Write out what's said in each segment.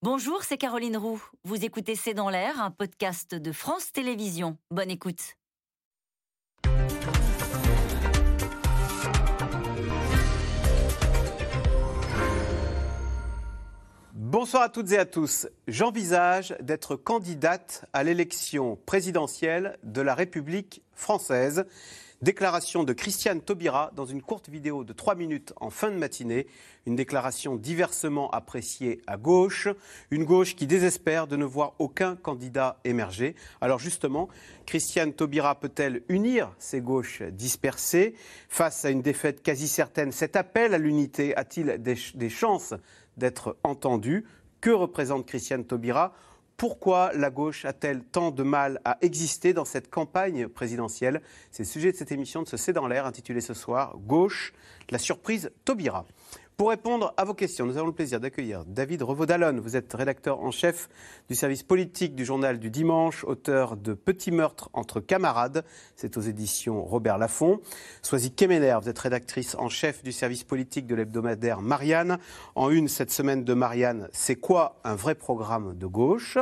Bonjour, c'est Caroline Roux. Vous écoutez C'est dans l'air, un podcast de France Télévisions. Bonne écoute. Bonsoir à toutes et à tous. J'envisage d'être candidate à l'élection présidentielle de la République française. Déclaration de Christiane Taubira dans une courte vidéo de 3 minutes en fin de matinée. Une déclaration diversement appréciée à gauche. Une gauche qui désespère de ne voir aucun candidat émerger. Alors justement, Christiane Taubira peut-elle unir ces gauches dispersées face à une défaite quasi certaine? Cet appel à l'unité a-t-il des, des chances d'être entendu? Que représente Christiane Taubira pourquoi la gauche a-t-elle tant de mal à exister dans cette campagne présidentielle? C'est le sujet de cette émission de ce C'est dans l'air intitulée ce soir Gauche, la surprise Taubira. Pour répondre à vos questions, nous avons le plaisir d'accueillir David Revaud-Dallon. Vous êtes rédacteur en chef du service politique du journal du dimanche, auteur de Petits meurtres entre camarades. C'est aux éditions Robert Laffont. Soisy Kemener, vous êtes rédactrice en chef du service politique de l'hebdomadaire Marianne. En une cette semaine de Marianne, c'est quoi un vrai programme de gauche?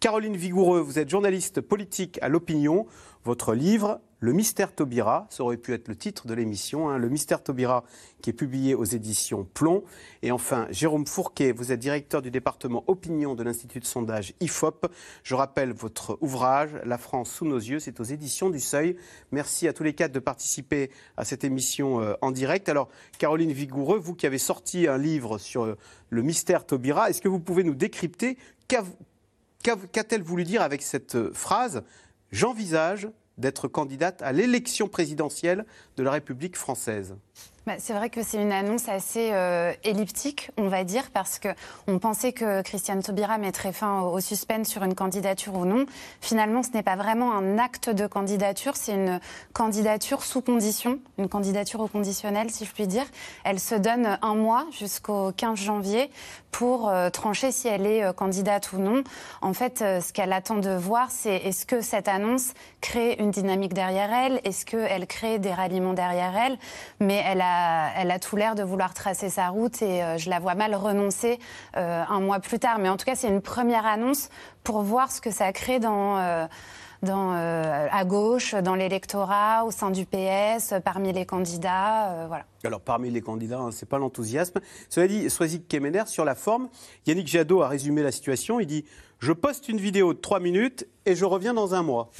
Caroline Vigoureux, vous êtes journaliste politique à l'opinion. Votre livre, Le mystère Taubira, ça aurait pu être le titre de l'émission, hein, Le mystère Taubira, qui est publié aux éditions Plomb. Et enfin, Jérôme Fourquet, vous êtes directeur du département opinion de l'Institut de sondage IFOP. Je rappelle votre ouvrage, La France sous nos yeux, c'est aux éditions du Seuil. Merci à tous les quatre de participer à cette émission euh, en direct. Alors, Caroline Vigoureux, vous qui avez sorti un livre sur euh, le mystère Taubira, est-ce que vous pouvez nous décrypter Qu'a-t-elle voulu dire avec cette euh, phrase? J'envisage d'être candidate à l'élection présidentielle de la République française bah, c'est vrai que c'est une annonce assez euh, elliptique, on va dire, parce que on pensait que Christiane Taubira mettrait fin au, suspense sur une candidature ou non. Finalement, ce n'est pas vraiment un acte de candidature, c'est une candidature sous condition, une candidature au conditionnel, si je puis dire. Elle se donne un mois jusqu'au 15 janvier pour euh, trancher si elle est euh, candidate ou non. En fait, ce qu'elle attend de voir, c'est est-ce que cette annonce crée une dynamique derrière elle, est-ce qu'elle crée des ralliements derrière elle, mais elle a elle a tout l'air de vouloir tracer sa route et euh, je la vois mal renoncer euh, un mois plus tard. Mais en tout cas, c'est une première annonce pour voir ce que ça crée dans euh, à gauche, dans l'électorat, au sein du PS, parmi les candidats. voilà. Alors, parmi les candidats, hein, ce n'est pas l'enthousiasme. Cela dit, Soisy Kemener, sur la forme, Yannick Jadot a résumé la situation. Il dit Je poste une vidéo de 3 minutes et je reviens dans un mois.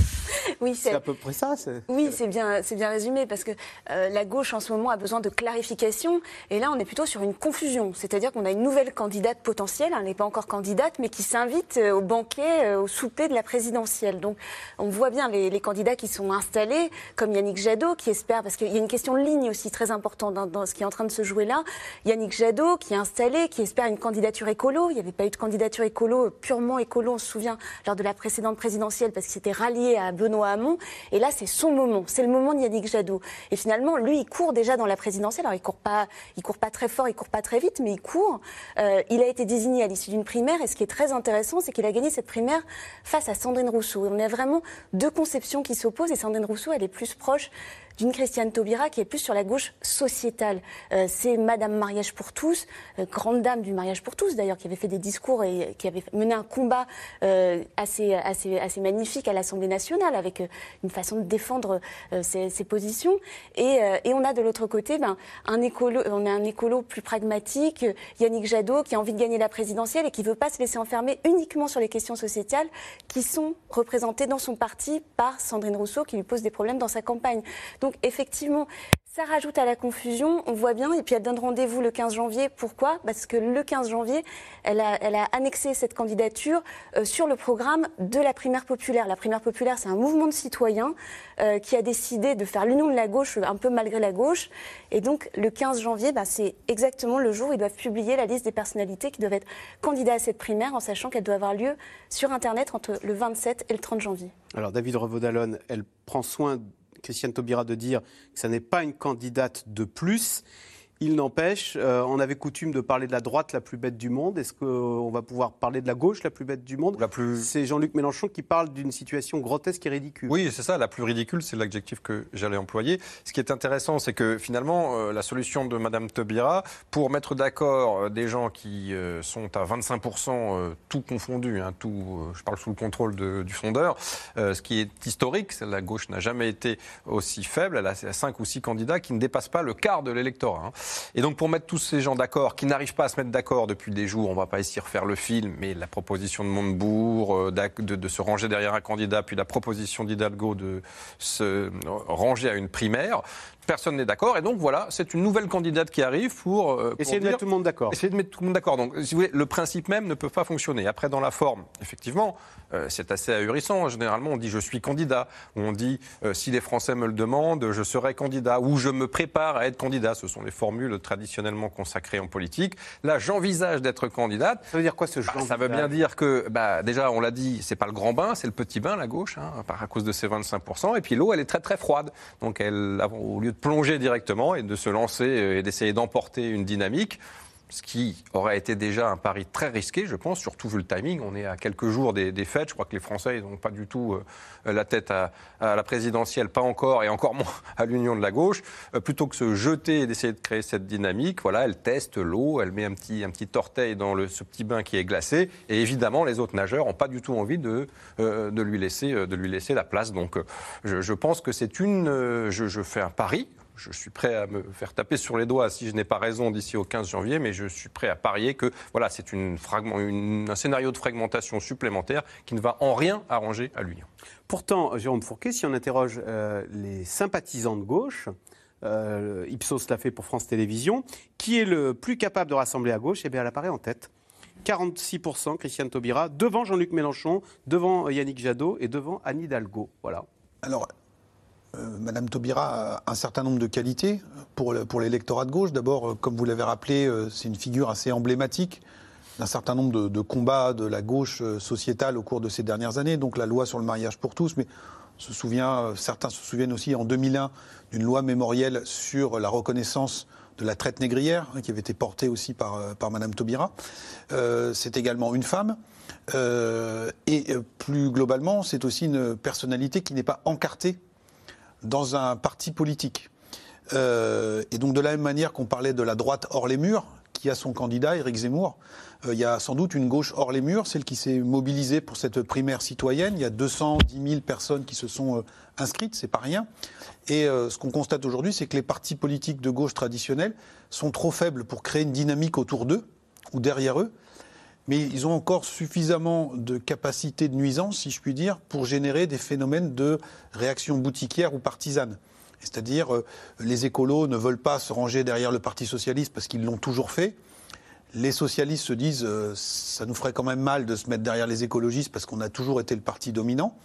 Oui, c'est à peu près ça. Oui, c'est bien, c'est bien résumé parce que euh, la gauche en ce moment a besoin de clarification et là on est plutôt sur une confusion, c'est-à-dire qu'on a une nouvelle candidate potentielle, elle n'est pas encore candidate, mais qui s'invite euh, au banquet, euh, au souper de la présidentielle. Donc on voit bien les, candidats qui sont installés, comme Yannick Jadot qui espère, parce qu'il y a une question de ligne aussi très importante dans, ce qui est en train de se jouer là. Yannick Jadot qui est installé, qui espère une candidature écolo. Il n'y avait pas eu de candidature écolo purement écolo, on se souvient lors de la précédente présidentielle parce qu'il s'était rallié à Benoît Hamon. Et là, c'est son moment. C'est le moment de Yannick Jadot. Et finalement, lui, il court déjà dans la présidentielle. Alors, il court pas, il court pas très fort, il court pas très vite, mais il court. Euh, il a été désigné à l'issue d'une primaire. Et ce qui est très intéressant, c'est qu'il a gagné cette primaire face à Sandrine Rousseau. On a vraiment deux conceptions qui s'opposent. Et Sandrine Rousseau, elle est plus proche d'une Christiane Taubira qui est plus sur la gauche sociétale. Euh, c'est Madame Mariage pour tous, euh, grande dame du mariage pour tous d'ailleurs, qui avait fait des discours et qui avait mené un combat euh, assez, assez, assez magnifique à l'Assemblée nationale avec une façon de défendre ses, positions. Et, et, on a de l'autre côté ben, un écolo, on a un écolo plus pragmatique, Yannick Jadot, qui a envie de gagner la présidentielle et qui ne veut pas se laisser enfermer uniquement sur les questions sociétales qui sont représentées dans son parti par Sandrine Rousseau, qui lui pose des problèmes dans sa campagne. Donc effectivement, ça rajoute à la confusion, on voit bien, et puis elle donne rendez-vous le 15 janvier. Pourquoi? Parce que le 15 janvier, elle a, annexé cette candidature euh, sur le programme de la primaire populaire. La primaire populaire, c'est un mouvement de citoyens euh, qui a décidé de faire l'union de la gauche, un peu malgré la gauche. Et donc le 15 janvier, bah, c'est exactement le jour où ils doivent publier la liste des personnalités qui doivent être candidats à cette primaire, en sachant qu'elle doit avoir lieu sur Internet entre le 27 et le 30 janvier. Alors David Revaudalon, elle prend soin Christiane Taubira de dire que ça n'est pas une candidate de plus. Il n'empêche, euh, on avait coutume de parler de la droite la plus bête du monde. Est-ce qu'on va pouvoir parler de la gauche la plus bête du monde? La plus... C'est Jean-Luc Mélenchon qui parle d'une situation grotesque et ridicule. Oui, c'est ça, la plus ridicule, c'est l'adjectif que j'allais employer. Ce qui est intéressant, c'est que finalement, euh, la solution de Madame Taubira, pour mettre d'accord euh, des gens qui euh, sont à 25% euh, tout confondu, hein, tout, euh, je parle sous le contrôle de- du sondeur, euh, ce qui est historique, la gauche n'a jamais été aussi faible, elle a 5 ou 6 candidats qui ne dépassent pas le quart de l'électorat. hein. Et donc pour mettre tous ces gens d'accord, qui n'arrivent pas à se mettre d'accord depuis des jours, on va pas ici refaire le film, mais la proposition de Montebourg euh, de, de se ranger derrière un candidat, puis la proposition d'Hidalgo de se euh, ranger à une primaire, personne n'est d'accord. Et donc voilà, c'est une nouvelle candidate qui arrive pour... euh, pour Essayez de mettre tout le monde d'accord. Essayer de mettre tout le monde d'accord. Donc, si vous voulez, le principe même ne peut pas fonctionner. Après, dans la forme, effectivement, euh, c'est assez ahurissant. Généralement, on dit je suis candidat, ou on dit euh, si les Français me le demandent, je serai candidat, ou je me prépare à être candidat. Ce sont les formules traditionnellement consacrées en politique. Là, j'envisage d'être candidate. Ça veut dire quoi ce Bah, ça veut bien dire que, bah, déjà, on l'a dit, c'est pas le grand bain, c'est le petit bain, la gauche, hein, à cause de ses 25%. Et puis l'eau, elle est très très froide. Donc, elle, au lieu de plonger directement et de se lancer et d'essayer d'emporter une dynamique, ce qui aurait été déjà un pari très risqué, je pense, surtout vu le timing. On est à quelques jours des, des fêtes. Je crois que les Français n'ont pas du tout euh, la tête à, la présidentielle, pas encore, et encore moins à l'union de la gauche. Euh, plutôt que se jeter et d'essayer de créer cette dynamique, voilà, elle teste l'eau, elle met un petit, un petit orteil dans ce petit bain qui est glacé. Et évidemment, les autres nageurs n'ont pas du tout envie de, euh, de, lui, laisser, de lui laisser la place. Donc, je, pense que c'est une. je fais un pari. Je suis prêt à me faire taper sur les doigts si je n'ai pas raison d'ici au 15 janvier, mais je suis prêt à parier que voilà, c'est une fragment- une- un scénario de fragmentation supplémentaire qui ne va en rien arranger à l'Union. Pourtant, Jérôme Fourquet, si on interroge euh, les sympathisants de gauche, euh, Ipsos l'a fait pour France Télévisions, qui est le plus capable de rassembler à gauche Eh bien, elle apparaît en tête. 46% Christiane Taubira, devant Jean-Luc Mélenchon, devant Yannick Jadot et devant Anne Hidalgo. Voilà. Alors, euh, Madame Taubira a un certain nombre de qualités pour, pour l'électorat de gauche. D'abord, euh, comme vous l'avez rappelé, euh, c'est une figure assez emblématique d'un certain nombre de, combats de la gauche sociétale au cours de ces dernières années. Donc la loi sur le mariage pour tous, mais certains se souviennent aussi en 2001 d'une loi mémorielle sur la reconnaissance de la traite négrière, hein, qui avait été portée aussi par, par Madame Taubira. C'est également une femme. Et plus globalement, c'est aussi une personnalité qui n'est pas encartée dans un parti politique. Euh, et donc de la même manière qu'on parlait de la droite hors les murs, qui a son candidat, Éric Zemmour, euh, il y a sans doute une gauche hors les murs, celle qui s'est mobilisée pour cette primaire citoyenne. Il y a 210 000 personnes qui se sont euh, inscrites, c'est pas rien. Et ce qu'on constate aujourd'hui, c'est que les partis politiques de gauche traditionnels sont trop faibles pour créer une dynamique autour d'eux ou derrière eux mais ils ont encore suffisamment de capacité de nuisance, si je puis dire, pour générer des phénomènes de réaction boutiquière ou partisane. C'est-à-dire, euh, les écolos ne veulent pas se ranger derrière le Parti socialiste parce qu'ils l'ont toujours fait. Les socialistes se disent, euh, ça nous ferait quand même mal de se mettre derrière les écologistes parce qu'on a toujours été le parti dominant.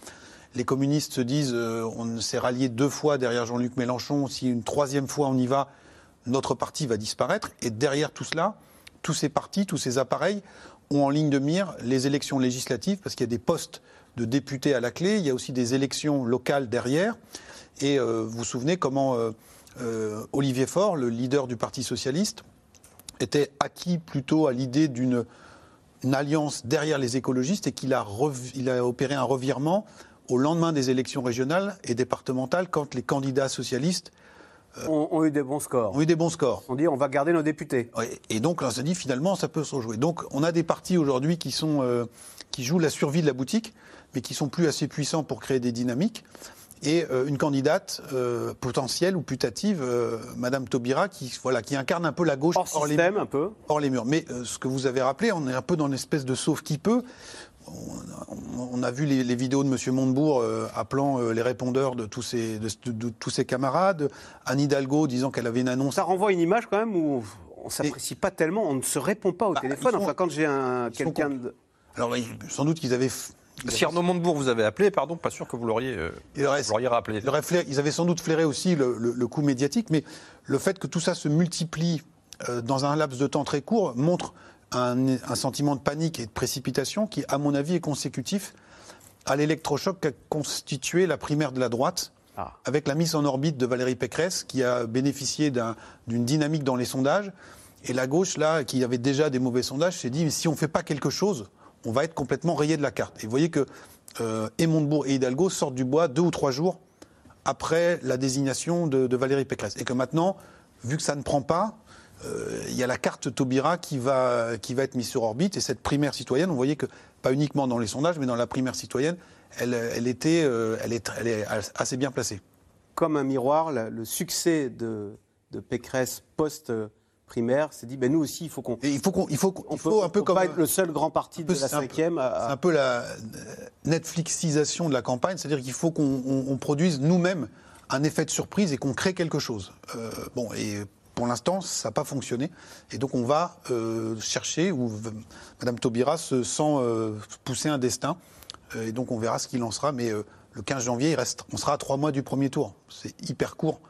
Les communistes se disent, euh, on s'est rallié deux fois derrière Jean-Luc Mélenchon, si une troisième fois on y va, notre parti va disparaître. Et derrière tout cela, tous ces partis, tous ces appareils ont en ligne de mire les élections législatives, parce qu'il y a des postes de députés à la clé, il y a aussi des élections locales derrière. Et euh, vous vous souvenez comment euh, euh, Olivier Faure, le leader du Parti socialiste, était acquis plutôt à l'idée d'une une alliance derrière les écologistes et qu'il a, a opéré un revirement au lendemain des élections régionales et départementales quand les candidats socialistes ont, ont eu des bons scores. ont eu des bons scores. On dit on va garder nos députés. Et donc, là, on s'est dit, finalement, ça peut se rejouer. Donc, on a des partis aujourd'hui qui, sont, euh, qui jouent la survie de la boutique, mais qui sont plus assez puissants pour créer des dynamiques. Et euh, une candidate euh, potentielle ou putative, euh, Madame Taubira, qui, voilà, qui incarne un peu la gauche Hors les, système, un peu. hors les murs. Mais euh, ce que vous avez rappelé, on est un peu dans une espèce de sauve qui peut. On a, vu les, les vidéos de M. Montebourg euh, appelant euh, les répondeurs de tous, ses, de, de- de tous ses camarades. Anne Hidalgo disant qu'elle avait une annonce Ça renvoie une image quand même où on s'apprécie pas tellement, on ne se répond pas au Bah, téléphone. sont- Enfin, quand j'ai un quelqu'un de... Alors, sans doute qu'ils avaient. Si Arnaud Montebourg vous avez appelé, pardon, pas sûr que vous l'auriez euh, rappelé. flairé- ils avaient sans doute flairé aussi le, le- le coup médiatique, mais le fait que tout ça se multiplie euh, dans un laps de temps très court montre un, un sentiment de panique et de précipitation qui, à mon avis, est consécutif à l'électrochoc qu'a constitué la primaire de la droite ah. avec la mise en orbite de Valérie Pécresse, qui a bénéficié d'une dynamique dans les sondages. Et la gauche, là, qui avait déjà des mauvais sondages, s'est dit, si on ne fait pas quelque chose, on va être complètement rayé de la carte. Et vous voyez que euh, et Hidalgo sortent du bois deux ou trois jours après la désignation de, Valérie Pécresse. Et que maintenant, vu que ça ne prend pas, il y a la carte Taubira qui va, qui va être mise sur orbite. Et cette primaire citoyenne, on voyait que, pas uniquement dans les sondages, mais dans la primaire citoyenne, elle, elle, était, euh, elle, est, elle est assez bien placée. Comme un miroir, le succès de, de Pécresse post- primaire s'est dit, ben nous aussi, il faut qu'on. Il faut qu'on, il faut, qu'on, faut un peu comme pas être le seul grand parti de la cinquième. C'est un peu la Netflixisation de la campagne, c'est-à-dire qu'il faut qu'on produise nous-mêmes un effet de surprise et qu'on crée quelque chose. Euh, bon, et pour l'instant, ça n'a pas fonctionné. Et donc, on va euh, chercher, ou Madame Taubira se sent euh, pousser un destin. et donc, on verra ce qu'il en sera. Mais le 15 janvier, on sera à trois mois du premier tour. C'est hyper court.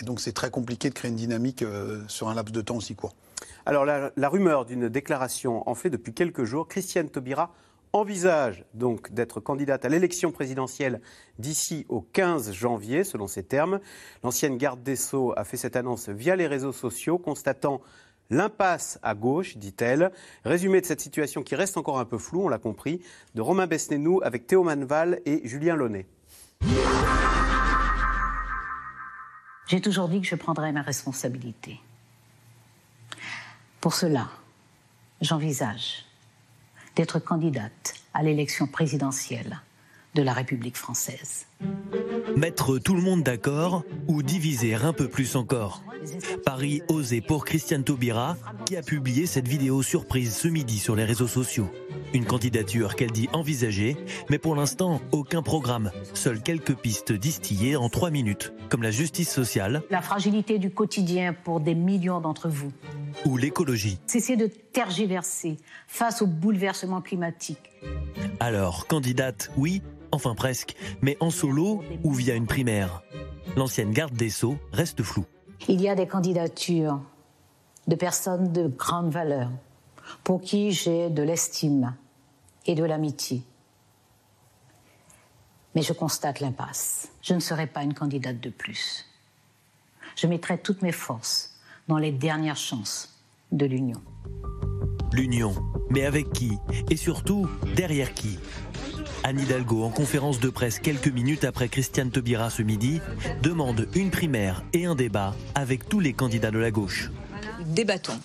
Et donc c'est très compliqué de créer une dynamique euh, sur un laps de temps aussi court. Alors la, rumeur d'une déclaration en fait depuis quelques jours. Christiane Taubira envisage donc d'être candidate à l'élection présidentielle d'ici au 15 janvier, selon ses termes. L'ancienne garde des Sceaux a fait cette annonce via les réseaux sociaux, constatant l'impasse à gauche, dit-elle. Résumé de cette situation qui reste encore un peu floue, on l'a compris, de Romain Besnénou avec Théo Manval et Julien Launay. J'ai toujours dit que je prendrais ma responsabilité. Pour cela, j'envisage d'être candidate à l'élection présidentielle de la République française. Mettre tout le monde d'accord ou diviser un peu plus encore Paris osé pour Christiane Taubira, qui a publié cette vidéo surprise ce midi sur les réseaux sociaux. Une candidature qu'elle dit envisager, mais pour l'instant, aucun programme. Seules quelques pistes distillées en trois minutes, comme la justice sociale. La fragilité du quotidien pour des millions d'entre vous. Ou l'écologie. Cesser de tergiverser face au bouleversement climatique. Alors, candidate, oui, enfin presque, mais en solo ou via une primaire. L'ancienne garde des Sceaux reste floue. Il y a des candidatures de personnes de grande valeur pour qui j'ai de l'estime et de l'amitié. Mais je constate l'impasse. Je ne serai pas une candidate de plus. Je mettrai toutes mes forces dans les dernières chances de l'union. L'union, mais avec qui Et surtout, derrière qui? Anne Hidalgo, en conférence de presse quelques minutes après Christiane Taubira ce midi, demande une primaire et un débat avec tous les candidats de la gauche. Débattons.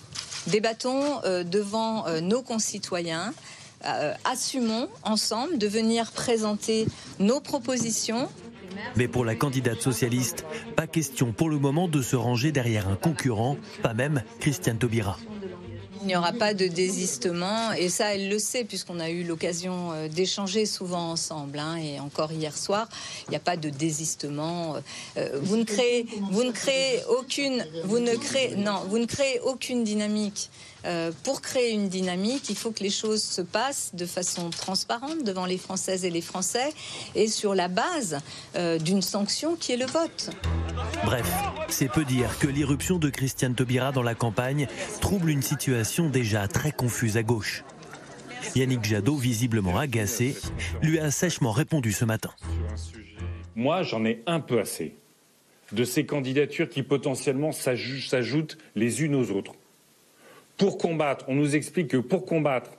Débattons euh, devant euh, nos concitoyens. Euh, assumons ensemble de venir présenter nos propositions. Mais pour la candidate socialiste, pas question pour le moment de se ranger derrière un concurrent, pas même Christiane Taubira. Il n'y aura pas de désistement et ça, elle le sait puisqu'on a eu l'occasion euh, d'échanger souvent ensemble. Hein, et encore hier soir, il n'y a pas de désistement. Euh, vous ne créez, vous ne créez aucune, vous ne créez, non, vous ne créez aucune dynamique. Euh, pour créer une dynamique, il faut que les choses se passent de façon transparente devant les Françaises et les Français et sur la base euh, d'une sanction qui est le vote. Bref, c'est peu dire que l'irruption de Christiane Taubira dans la campagne trouble une situation déjà très confuse à gauche. Yannick Jadot, visiblement agacé, lui a sèchement répondu ce matin. Moi, j'en ai un peu assez de ces candidatures qui potentiellement s'ajoutent les unes aux autres pour combattre, on nous explique que pour combattre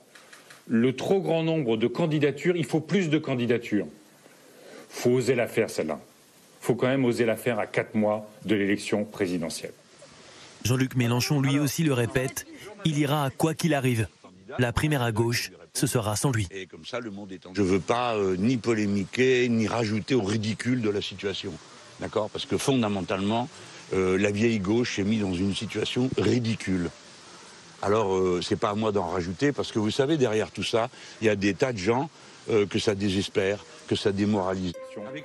le trop grand nombre de candidatures, il faut plus de candidatures. Il faut oser la faire, celle-là. Il faut quand même oser la faire à quatre mois de l'élection présidentielle. Jean-Luc Mélenchon, lui aussi, le répète, il ira quoi qu'il arrive. La primaire à gauche, ce sera sans lui. Je ne veux pas euh, ni polémiquer, ni rajouter au ridicule de la situation. D'accord? Parce que fondamentalement, euh, la vieille gauche est mise dans une situation ridicule. Alors, euh, c'est pas à moi d'en rajouter, parce que vous savez, derrière tout ça, il y a des tas de gens euh, que ça désespère, que ça démoralise.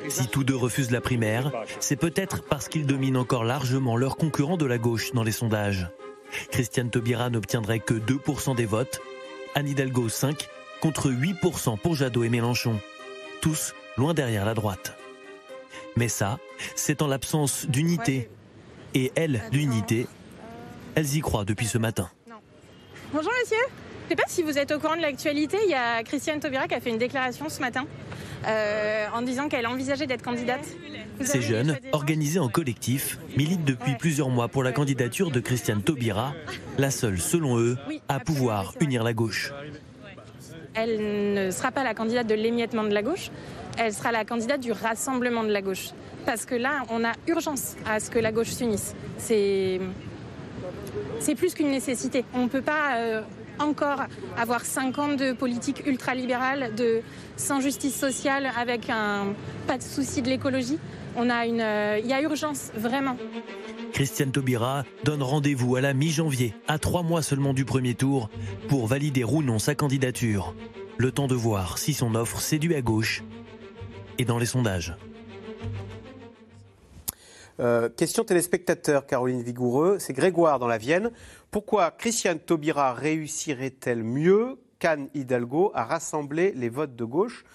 Si tous deux refusent la primaire, c'est peut-être parce qu'ils dominent encore largement leurs concurrents de la gauche dans les sondages. Christiane Taubira n'obtiendrait que 2% des votes, Anne Hidalgo 5, contre 8% pour Jadot et Mélenchon. Tous loin derrière la droite. Mais ça, c'est en l'absence d'unité. Et elle, l'unité, elles y croient depuis ce matin. Bonjour monsieur. Je ne sais pas si vous êtes au courant de l'actualité. Il y a Christiane Taubira qui a fait une déclaration ce matin euh, en disant qu'elle envisageait d'être candidate. Ces jeunes, organisés en collectif, militent depuis plusieurs mois pour la candidature de Christiane Taubira, la seule, selon eux, à pouvoir unir la gauche. Elle ne sera pas la candidate de l'émiettement de la gauche, elle sera la candidate du rassemblement de la gauche. Parce que là, on a urgence à ce que la gauche s'unisse. C'est c'est plus qu'une nécessité. On ne peut pas euh, encore avoir 5 ans de politique ultralibérale, de sans justice sociale, avec un pas de souci de l'écologie. Euh, il y a urgence vraiment. Christiane Taubira donne rendez-vous à la mi-janvier, à trois mois seulement du premier tour, pour valider ou non sa candidature. Le temps de voir si son offre séduit à gauche et dans les sondages. Euh, question téléspectateur, Caroline Vigoureux. C'est Grégoire dans la Vienne. Pourquoi Christiane Taubira réussirait-elle mieux qu'Anne Hidalgo à rassembler les votes de gauche?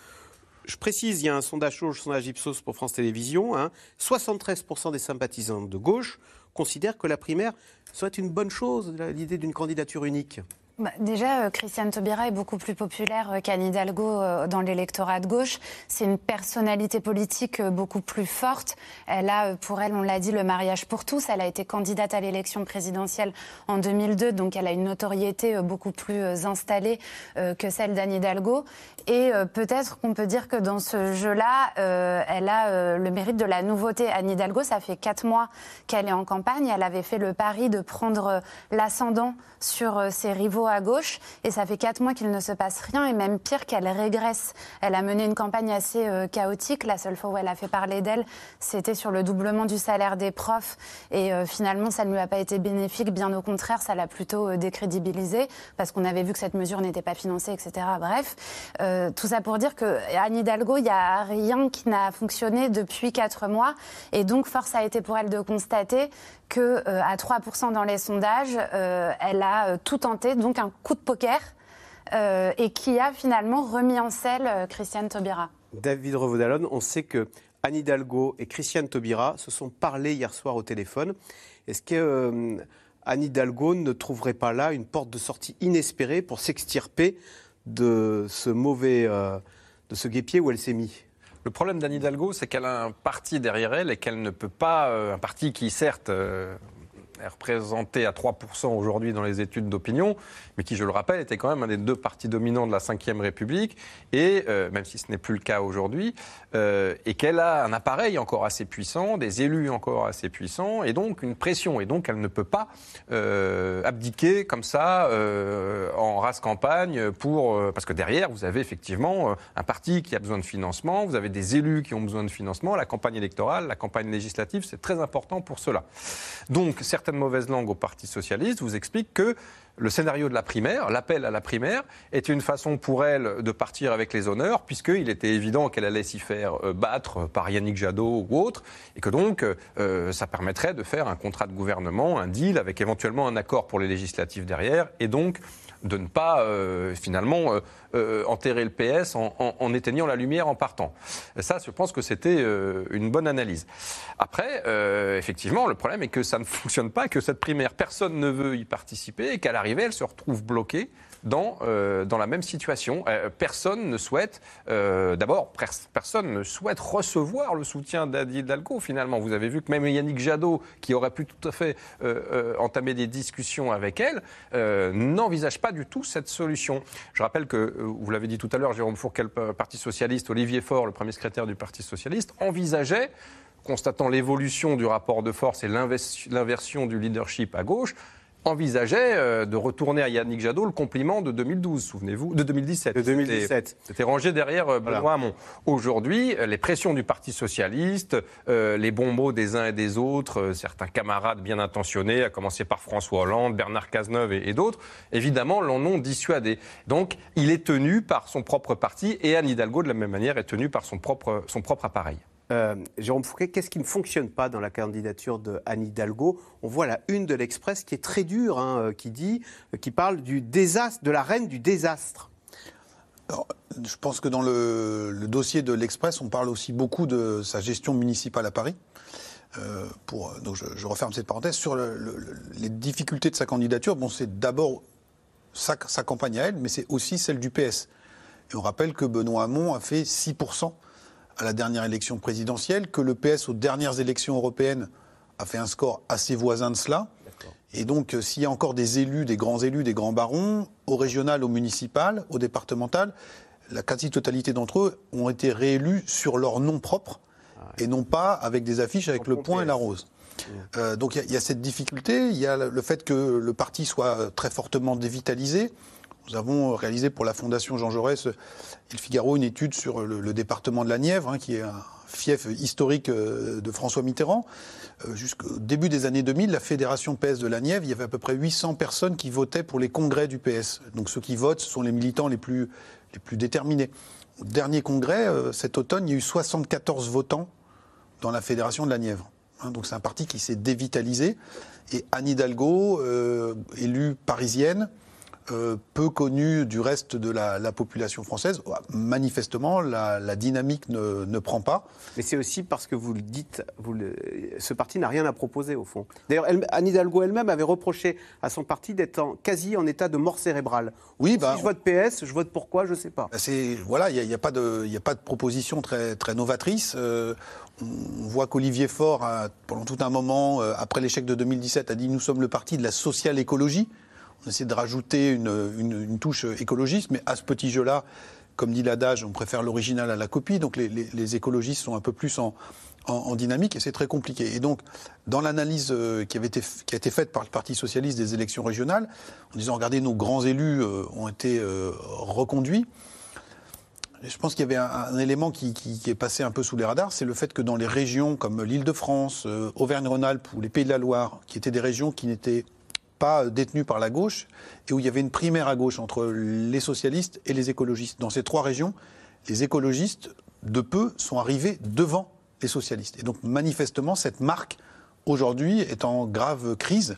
Je précise, il y a un sondage un sondage Ipsos pour France Télévisions. 73% hein. des sympathisants de gauche considèrent que la primaire serait une bonne chose, l'idée d'une candidature unique. Bah, déjà, euh, Christiane Taubira est beaucoup plus populaire euh, qu'Anne Hidalgo euh, dans l'électorat de gauche. C'est une personnalité politique beaucoup plus forte. Elle a, pour elle, on l'a dit, le mariage pour tous. Elle a été candidate à l'élection présidentielle en 2002, donc elle a une notoriété beaucoup plus installée que celle d'Anne Hidalgo. Et peut-être qu'on peut dire que dans ce jeu-là, elle a le mérite de la nouveauté. Anne Hidalgo, ça fait quatre mois qu'elle est en campagne. Elle avait fait le pari de prendre l'ascendant sur ses rivaux à gauche et ça fait quatre mois qu'il ne se passe rien et même pire qu'elle régresse. Elle a mené une campagne assez euh, chaotique. La seule fois où elle a fait parler d'elle, c'était sur le doublement du salaire des profs et euh, finalement ça ne lui a pas été bénéfique. Bien au contraire, ça l'a plutôt euh, décrédibilisé parce qu'on avait vu que cette mesure n'était pas financée, etc. Bref, tout ça pour dire que Anne Hidalgo, il n'y a rien qui n'a fonctionné depuis quatre mois et donc force a été pour elle de constater que à 3% dans les sondages, elle a tout tenté, donc un coup de poker euh, et qui a finalement remis en selle euh, Christiane Taubira. David Revaudalon, on sait que Anne Hidalgo et Christiane Taubira se sont parlé hier soir au téléphone. Est-ce que euh, Anne Hidalgo ne trouverait pas là une porte de sortie inespérée pour s'extirper de ce mauvais, de ce guépier où elle s'est mis le problème d'Anne Hidalgo, c'est qu'elle a un parti derrière elle et qu'elle ne peut pas, un parti qui certes est représenté à 3% aujourd'hui dans les études d'opinion, mais qui, je le rappelle, était quand même un des deux partis dominants de la Ve République, et euh, même si ce n'est plus le cas aujourd'hui, euh, et qu'elle a un appareil encore assez puissant, des élus encore assez puissants, et donc une pression. Et donc elle ne peut pas euh, abdiquer comme ça en race campagne pour parce que derrière vous avez effectivement un parti qui a besoin de financement, vous avez des élus qui ont besoin de financement, la campagne électorale, la campagne législative, c'est très important pour cela. Donc certaines mauvaises langues au Parti socialiste vous expliquent que le scénario de la primaire, l'appel à la primaire, était une façon pour elle de partir avec les honneurs, puisqu'il était évident qu'elle allait s'y faire euh, battre par Yannick Jadot ou autre, et que donc euh, ça permettrait de faire un contrat de gouvernement, un deal, avec éventuellement un accord pour les législatives derrière, et donc de ne pas euh, finalement euh, euh, enterrer le PS en, éteignant la lumière en partant. Ça, je pense que c'était une bonne analyse. Après, effectivement, le problème est que ça ne fonctionne pas, que cette primaire, personne ne veut y participer et qu'à l'arrivée, elle se retrouve bloquée dans, euh, dans la même situation. Euh, personne ne souhaite, euh, d'abord, personne ne souhaite recevoir le soutien d'Adi Hidalgo, finalement. Vous avez vu que même Yannick Jadot, qui aurait pu tout à fait entamer des discussions avec elle, n'envisage pas du tout cette solution. Je rappelle que, vous l'avez dit tout à l'heure, Jérôme Fourquet, le Parti Socialiste, Olivier Faure, le premier secrétaire du Parti Socialiste, envisageait constatant l'évolution du rapport de force et l'inversion du leadership à gauche, envisageait euh, de retourner à Yannick Jadot le compliment de 2012, souvenez-vous, de 2017. De 2017. C'était rangé derrière euh, Benoît Hamon. Aujourd'hui, euh, les pressions du Parti socialiste, les bons mots des uns et des autres, certains camarades bien intentionnés, à commencer par François Hollande, Bernard Cazeneuve et, d'autres, évidemment, l'en ont dissuadé. Donc, il est tenu par son propre parti et Anne Hidalgo, de la même manière, est tenu par son propre, son propre appareil. Euh, Jérôme Fouquet, qu'est-ce qui ne fonctionne pas dans la candidature de Hidalgo? On voit la une de l'Express qui est très dure, hein, euh, qui dit, euh, qui parle du désastre, de la reine du désastre. je pense que dans le, dossier de l'Express, on parle aussi beaucoup de sa gestion municipale à Paris. donc je, referme cette parenthèse. Sur les difficultés de sa candidature, bon, c'est d'abord sa, sa, campagne à elle, mais c'est aussi celle du PS Et on rappelle que Benoît Hamon a fait 6% à la dernière élection présidentielle, que le PS aux dernières élections européennes a fait un score assez voisin de cela. Et donc, euh, s'il y a encore des élus, des grands élus, des grands barons, au régional, au municipal, au départemental, la quasi-totalité d'entre eux ont été réélus sur leur nom propre et non pas avec des affiches avec le point et la rose. Euh, donc il y, a cette difficulté, il y a le fait que le parti soit très fortement dévitalisé. Nous avons réalisé pour la Fondation Jean Jaurès et le Figaro une étude sur le, département de la Nièvre, hein, qui est un fief historique euh, de François Mitterrand. Euh, jusqu'au début des années 2000, la fédération PS de la Nièvre, il y avait à peu près 800 personnes qui votaient pour les congrès du PS. Donc ceux qui votent, ce sont les militants les plus, déterminés. Au dernier congrès, euh, cet automne, il y a eu 74 votants dans la fédération de la Nièvre. Hein, donc c'est un parti qui s'est dévitalisé. Et Anne Hidalgo, élue parisienne, euh, peu connu du reste de la, population française. Manifestement, la, dynamique ne, prend pas. Mais c'est aussi parce que vous le dites, vous ce parti n'a rien à proposer au fond. D'ailleurs, Anne Hidalgo elle-même avait reproché à son parti d'être quasi en état de mort cérébrale. Oui, bah, si je vote PS, je vote pourquoi, je ne sais pas. Bah, voilà, il n'y a, pas de, a pas de proposition très, très novatrice. Euh, on voit qu'Olivier Faure, pendant tout un moment, euh, après l'échec de 2017, a dit nous sommes le parti de la social écologie on essaie de rajouter une, touche écologiste, mais à ce petit jeu-là, comme dit l'adage, on préfère l'original à la copie, donc les, écologistes sont un peu plus en, dynamique et c'est très compliqué. Et donc, dans l'analyse euh, qui, avait été, a été faite par le Parti socialiste des élections régionales, en disant, regardez, nos grands élus euh, ont été euh, reconduits, je pense qu'il y avait un, élément qui, est passé un peu sous les radars, c'est le fait que dans les régions comme l'Île-de-France, Auvergne-Rhône-Alpes ou les Pays de la Loire, qui étaient des régions qui n'étaient pas détenu par la gauche et où il y avait une primaire à gauche entre les socialistes et les écologistes. Dans ces trois régions, les écologistes, de peu, sont arrivés devant les socialistes. Et donc, manifestement, cette marque, aujourd'hui, est en grave crise.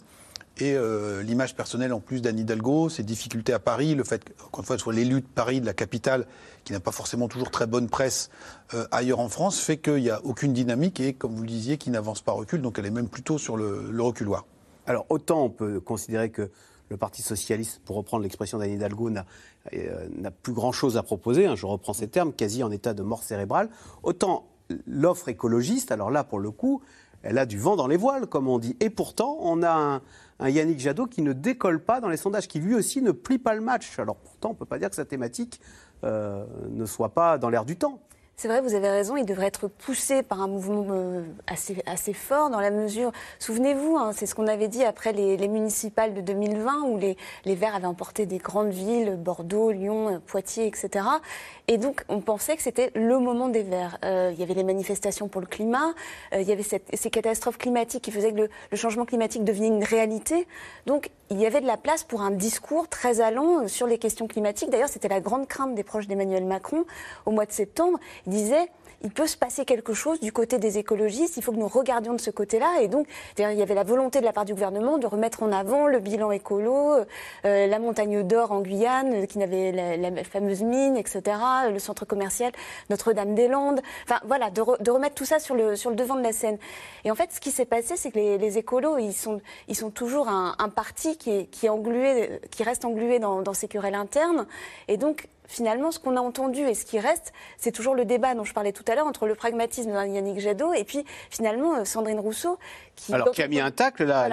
Et euh, l'image personnelle, en plus d'Anne Hidalgo, ses difficultés à Paris, le fait qu'encore une fois, soit l'élu de Paris, de la capitale, qui n'a pas forcément toujours très bonne presse euh, ailleurs en France, fait qu'il n'y a aucune dynamique et, comme vous le disiez, qui n'avance pas recul. Donc, elle est même plutôt sur le, le reculoir. Alors, autant on peut considérer que le Parti socialiste, pour reprendre l'expression d'Anne Hidalgo, n'a euh, plus grand-chose à proposer, hein, je reprends ces termes, quasi en état de mort cérébrale, autant l'offre écologiste, alors là, pour le coup, elle a du vent dans les voiles, comme on dit. Et pourtant, on a un, Yannick Jadot qui ne décolle pas dans les sondages, qui lui aussi ne plie pas le match. Alors pourtant, on ne peut pas dire que sa thématique euh, ne soit pas dans l'air du temps. C'est vrai, vous avez raison, il devrait être poussé par un mouvement euh, assez, fort dans la mesure. Souvenez-vous, hein, c'est ce qu'on avait dit après les, municipales de 2020 où les, Verts avaient emporté des grandes villes, Bordeaux, Lyon, euh, Poitiers, etc. Et donc, on pensait que c'était le moment des Verts. Euh, il y avait les manifestations pour le climat, il y avait ces catastrophes climatiques qui faisaient que le, changement climatique devenait une réalité. Donc, il y avait de la place pour un discours très allant sur les questions climatiques. D'ailleurs, c'était la grande crainte des proches d'Emmanuel Macron au mois de septembre disait il peut se passer quelque chose du côté des écologistes, il faut que nous regardions de ce côté-là. Et donc, il y avait la volonté de la part du gouvernement de remettre en avant le bilan écolo, euh, la montagne d'or en Guyane, euh, qui n'avait la, fameuse mine, etc., le centre commercial Notre-Dame-des-Landes. Enfin, voilà, de, remettre tout ça sur le, devant de la scène. Et en fait, ce qui s'est passé, c'est que les, écolos, ils sont, toujours un, parti qui, est, qui, est englué, qui reste englué dans, dans ces querelles internes. Et donc, finalement, ce qu'on a entendu et ce qui reste, c'est toujours le débat dont je parlais tout à l'heure entre le pragmatisme de Yannick Jadot et puis finalement euh, Sandrine Rousseau. Qui, Alors, qui a mis un tacle, là,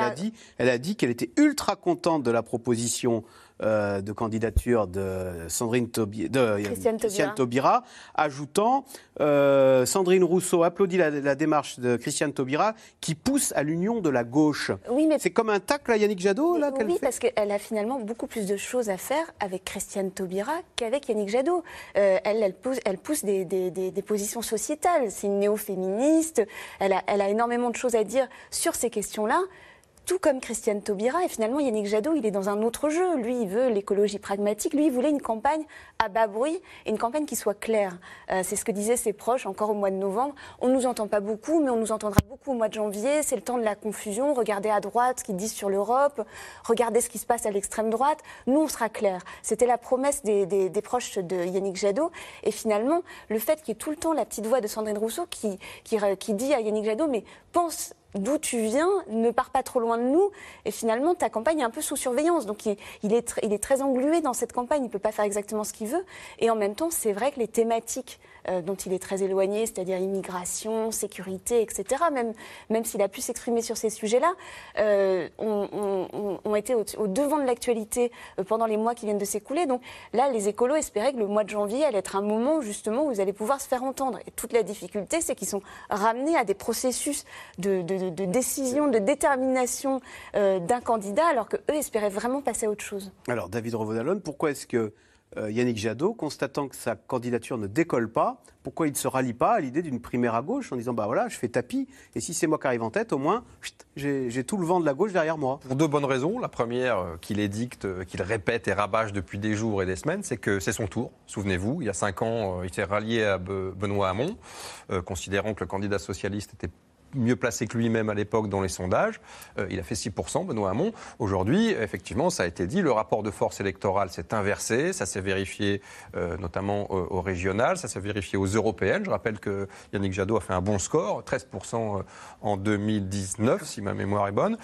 elle a dit qu'elle était ultra contente de la proposition euh, de candidature de Sandrine de Christiane, Taubira. ajoutant euh, Sandrine Rousseau applaudit la, démarche de Christiane Taubira qui pousse à l'union de la gauche. Oui, mais c'est comme un tacle à Yannick Jadot là Oui, parce qu'elle a finalement beaucoup plus de choses à faire avec Christiane Taubira qu'avec Yannick Jadot. Euh, elle, elle pousse, elle pousse des, des, des, positions sociétales. C'est une néo-féministe. Elle a, elle a énormément de choses à dire sur ces questions-là tout comme Christiane Taubira. Et finalement, Yannick Jadot, il est dans un autre jeu. Lui, il veut l'écologie pragmatique. Lui, il voulait une campagne à bas bruit et une campagne qui soit claire. Euh, c'est ce que disaient ses proches encore au mois de novembre. On ne nous entend pas beaucoup, mais on nous entendra beaucoup au mois de janvier. C'est le temps de la confusion. Regardez à droite ce qu'ils disent sur l'Europe. Regardez ce qui se passe à l'extrême droite. Nous, on sera clair. C'était la promesse des, proches de Yannick Jadot. Et finalement, le fait qu'il y ait tout le temps la petite voix de Sandrine Rousseau qui, qui dit à Yannick Jadot, mais pense d'où tu viens, ne pars pas trop loin de nous. Et finalement, ta campagne est un peu sous surveillance. Donc il, est, très englué dans cette campagne. Il ne peut pas faire exactement ce qu'il veut. Et en même temps, c'est vrai que les thématiques euh, dont il est très éloigné, c'est-à-dire immigration, sécurité, etc., même, même s'il a pu s'exprimer sur ces sujets-là, euh, ont, été au, devant de l'actualité euh, pendant les mois qui viennent de s'écouler. Donc là, les écolos espéraient que le mois de janvier allait être un moment justement où vous allez pouvoir se faire entendre. Et toute la difficulté, c'est qu'ils sont ramenés à des processus de- de décision, de détermination euh, d'un candidat, alors qu'eux espéraient vraiment passer à autre chose. Alors, David Revaudalon, pourquoi est-ce que euh, Yannick Jadot, constatant que sa candidature ne décolle pas, pourquoi il ne se rallie pas à l'idée d'une primaire à gauche en disant bah voilà, je fais tapis et si c'est moi qui arrive en tête, au moins chut, j'ai j'ai tout le vent de la gauche derrière moi. Pour deux bonnes raisons. La première, euh, qu'il édicte, euh, qu'il répète et rabâche depuis des jours et des semaines, c'est que c'est son tour. Souvenez-vous, il y a cinq ans, euh, il s'est rallié à Be- Benoît Hamon, euh, considérant que le candidat socialiste était mieux placé que lui-même à l'époque dans les sondages. Euh, il a fait 6%, Benoît Hamon. Aujourd'hui, effectivement, ça a été dit, le rapport de force électorale s'est inversé. Ça s'est vérifié euh, notamment euh, au ça s'est vérifié aux européennes. Je rappelle que Yannick Jadot a fait un bon score, 13% en 2019, si ma mémoire est bonne.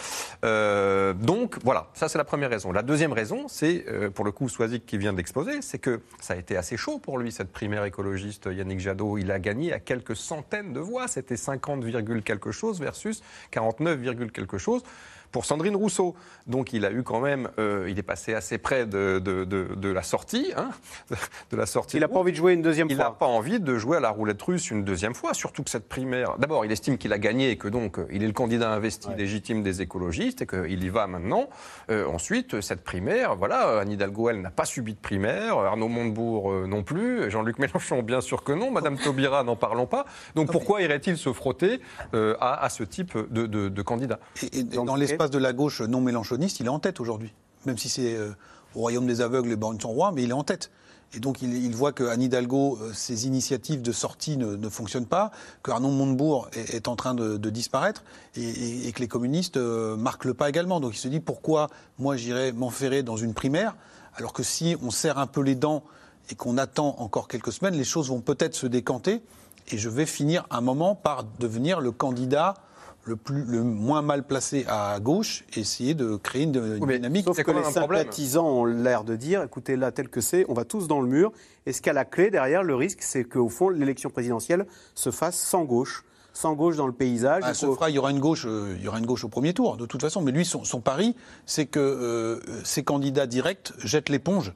Euh, donc voilà, ça c'est la première raison. La deuxième raison, c'est euh, pour le coup Swazik qui vient d'exposer, c'est que ça a été assez chaud pour lui cette primaire écologiste Yannick Jadot. Il a gagné à quelques centaines de voix, c'était 50, virgule quelque chose versus 49, virgule quelque chose pour Sandrine Rousseau. Donc il a eu quand même, euh, il est passé assez près de, de, de- de la sortie, hein, de la sortie. Il n'a pas envie de jouer une deuxième Il fois. n'a pas envie de jouer à la roulette russe une deuxième fois, surtout que cette primaire. D'abord, il estime qu'il a gagné et que donc euh, il est le candidat investi légitime des écologistes et qu'il y va maintenant. Euh, ensuite, cette primaire, voilà, Anne Hidalgo, elle n'a pas subi de primaire, Arnaud Montebourg euh, non plus, Jean-Luc Mélenchon, bien sûr que non, Madame Taubira, n'en parlons pas. Donc pourquoi irait-il se frotter euh, à, à ce type de, de- de candidat? Et, et dans l'espace de la gauche non mélanchoniste, il est en tête aujourd'hui. Même si c'est euh, au royaume des aveugles, les bornes sont rois, mais il est en tête. Et donc il, il voit que Anne Hidalgo, euh, ses initiatives de sortie ne, ne fonctionnent pas, que Arnaud Montebourg est, en train de, disparaître et que les communistes euh, marquent le pas également. Donc il se dit pourquoi moi j'irais m'enferrer dans une primaire alors que si on serre un peu les dents et qu'on attend encore quelques semaines, les choses vont peut-être se décanter et je vais finir un moment par devenir le candidat le, plus, le moins mal placé à gauche et essayer de créer une, une dynamique. Sauf que les sympathisants ont l'air de dire, écoutez, là, tel que c'est, on va tous dans le mur. Et ce qu'à la clé, derrière, le risque, c'est qu'au fond, l'élection présidentielle se fasse sans gauche. Sans gauche dans le paysage. Ah, fera, il y aura une gauche, euh, il y aura une gauche au premier tour, de toute façon. Mais lui, son, son pari, c'est que euh, ses candidats directs jettent l'éponge.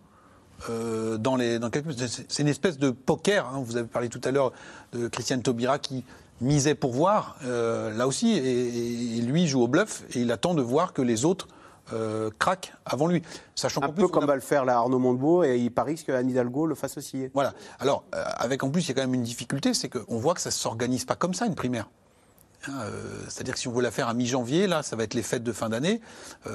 euh, dans les, dans quelques- c'est une espèce de poker. hein. Vous avez parlé tout à l'heure de Christiane Taubira qui misait pour voir, euh, là aussi, et, et lui joue au bluff et il attend de voir que les autres euh, craquent avant lui. Sachant un peu plus, comme a- va le faire là, Arnaud Montebourg, et il parie que Anne Hidalgo le fasse aussi. Voilà. Alors, euh, avec en plus, il y a quand même une difficulté, c'est qu'on voit que ça ne s'organise pas comme ça, une primaire. Hein, C'est-à-dire que si on veut la faire à mi-janvier, là, ça va être les fêtes de fin d'année.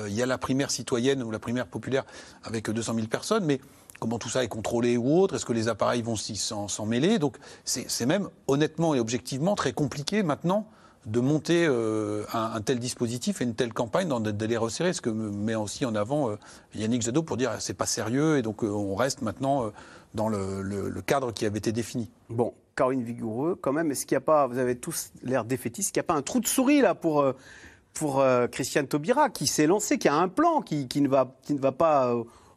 Il y a la primaire citoyenne ou la primaire populaire avec 200 000 personnes, mais comment tout ça est contrôlé ou autre Est-ce que les appareils vont s'en mêler Donc, c'est même honnêtement et objectivement très compliqué maintenant de monter euh, un, tel dispositif et une telle campagne délais resserrés, ce que me met aussi en avant euh, Yannick Jadot pour dire c'est pas sérieux et donc euh, on reste maintenant dans le, cadre qui avait été défini. Bon, Caroline Vigoureux, quand même, est-ce qu'il n'y a pas, vous avez tous l'air défaitistes, est-ce qu'il n'y a pas un trou de souris là pour, pour Christiane Taubira qui s'est lancé, qui a un plan, qui, qui ne, va, qui ne va pas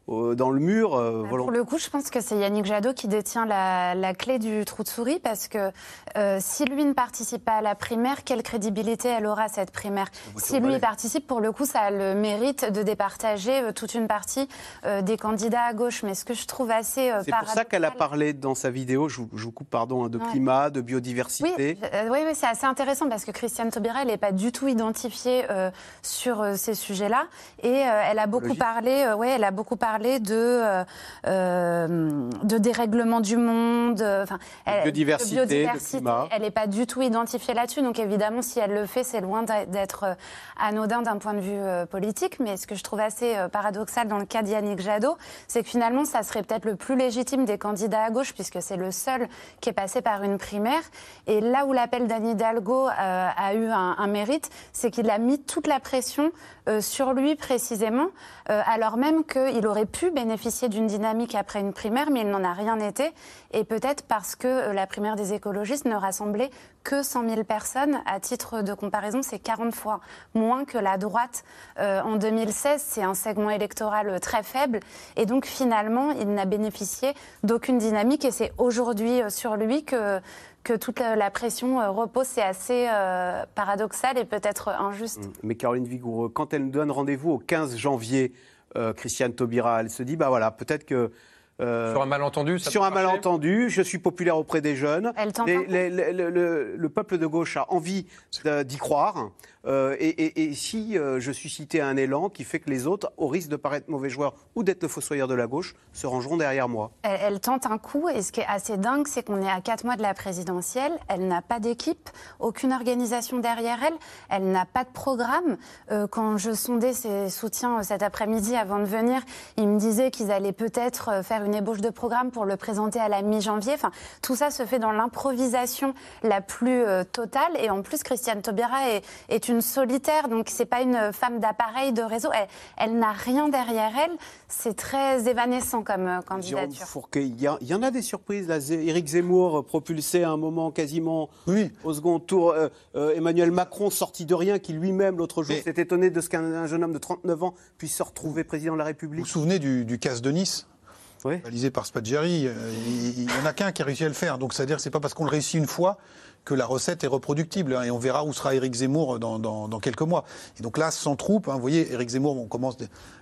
dans le mur euh, Pour volontairement le coup, je pense que c'est Yannick Jadot qui détient la, la clé du trou de souris parce que euh, si lui ne participe pas à la primaire, quelle crédibilité elle aura cette primaire? Si lui participe, pour le coup, ça a le mérite de départager euh, toute une partie euh, des candidats à gauche. Mais ce que je trouve assez C'est pour ça qu'elle a parlé dans sa vidéo, je vous, je vous coupe pardon, hein, de Ouais. climat, de biodiversité. oui, oui, c'est assez intéressant parce que Christiane Taubira, elle n'est pas du tout identifiée sur ces sujets-là. Et elle a beaucoup parlé, ouais, elle a beaucoup parlé de, euh, euh, de dérèglement du monde, euh, enfin, elle- biodiversité, de climat. Elle n'est pas du tout identifiée là-dessus. Donc évidemment, si elle le fait, c'est loin d'être anodin d'un point de vue politique. Mais ce que je trouve assez paradoxal dans le cas d'Yannick Jadot, c'est que finalement, ça serait peut-être le plus légitime des candidats à gauche, puisque c'est le seul qui est passé par une primaire. Et là où l'appel d'Anne Hidalgo a eu un, un mérite, c'est qu'il a mis toute la pression sur lui précisément, alors même qu'il aurait aurait pu bénéficier d'une dynamique après une primaire, mais il n'en a rien été. Et peut-être parce que euh, la primaire des écologistes ne rassemblait que 100 000 personnes. À titre de comparaison, c'est 40 fois moins que la droite euh, en 2016. C'est un segment électoral euh, très faible. Et donc, finalement, il n'a bénéficié d'aucune dynamique. Et c'est aujourd'hui sur lui que toute la pression repose, c'est assez paradoxal et peut-être injuste. Mm. Mais Caroline Vigoureux, quand elle nous donne rendez-vous au 15 janvier, Christiane Taubira, elle se dit, bah voilà, peut-être que euh, sur un malentendu ça Sur un malentendu, je suis populaire auprès des jeunes. le, peuple de gauche a envie d'y croire. Euh, et, si euh, je suis cité à un élan qui fait que les autres, au risque de paraître mauvais joueurs ou d'être le fossoyeur de la gauche, se rangeront derrière moi elle, tente un coup. Et ce qui est assez dingue, c'est qu'on est à quatre mois de la présidentielle. Elle n'a pas d'équipe, aucune organisation derrière elle. Elle n'a pas de programme. quand je sondais ses soutiens cet après-midi avant de venir, ils me disaient qu'ils allaient peut-être faire une ébauche de programme pour le présenter à la mi-janvier. Enfin, tout ça se fait dans l'improvisation la plus euh, totale. Et en plus, Christiane Taubira est, est une solitaire, donc c'est pas une femme d'appareil, de réseau. Elle, n'a rien derrière elle. C'est très évanescent comme euh, candidature. Il y, il y, en a des surprises. Là, Éric Zemmour euh, propulsé à un moment quasiment au second tour. Emmanuel Macron sorti de rien, qui lui-même l'autre jour s'est étonné de ce qu'un jeune homme de 39 ans puisse se retrouver président de la République. Vous vous souvenez du, du casse de Nice réalisé par Spadgeri. Euh, il n'y en a qu'un qui a réussi à le faire. Donc, c'est-à-dire que ce n'est pas parce qu'on le réussit une fois que la recette est reproductible. Hein, et on verra où sera Éric Zemmour dans, quelques mois. Et donc là, sans troupe, hein, vous voyez, Éric Zemmour, on commence,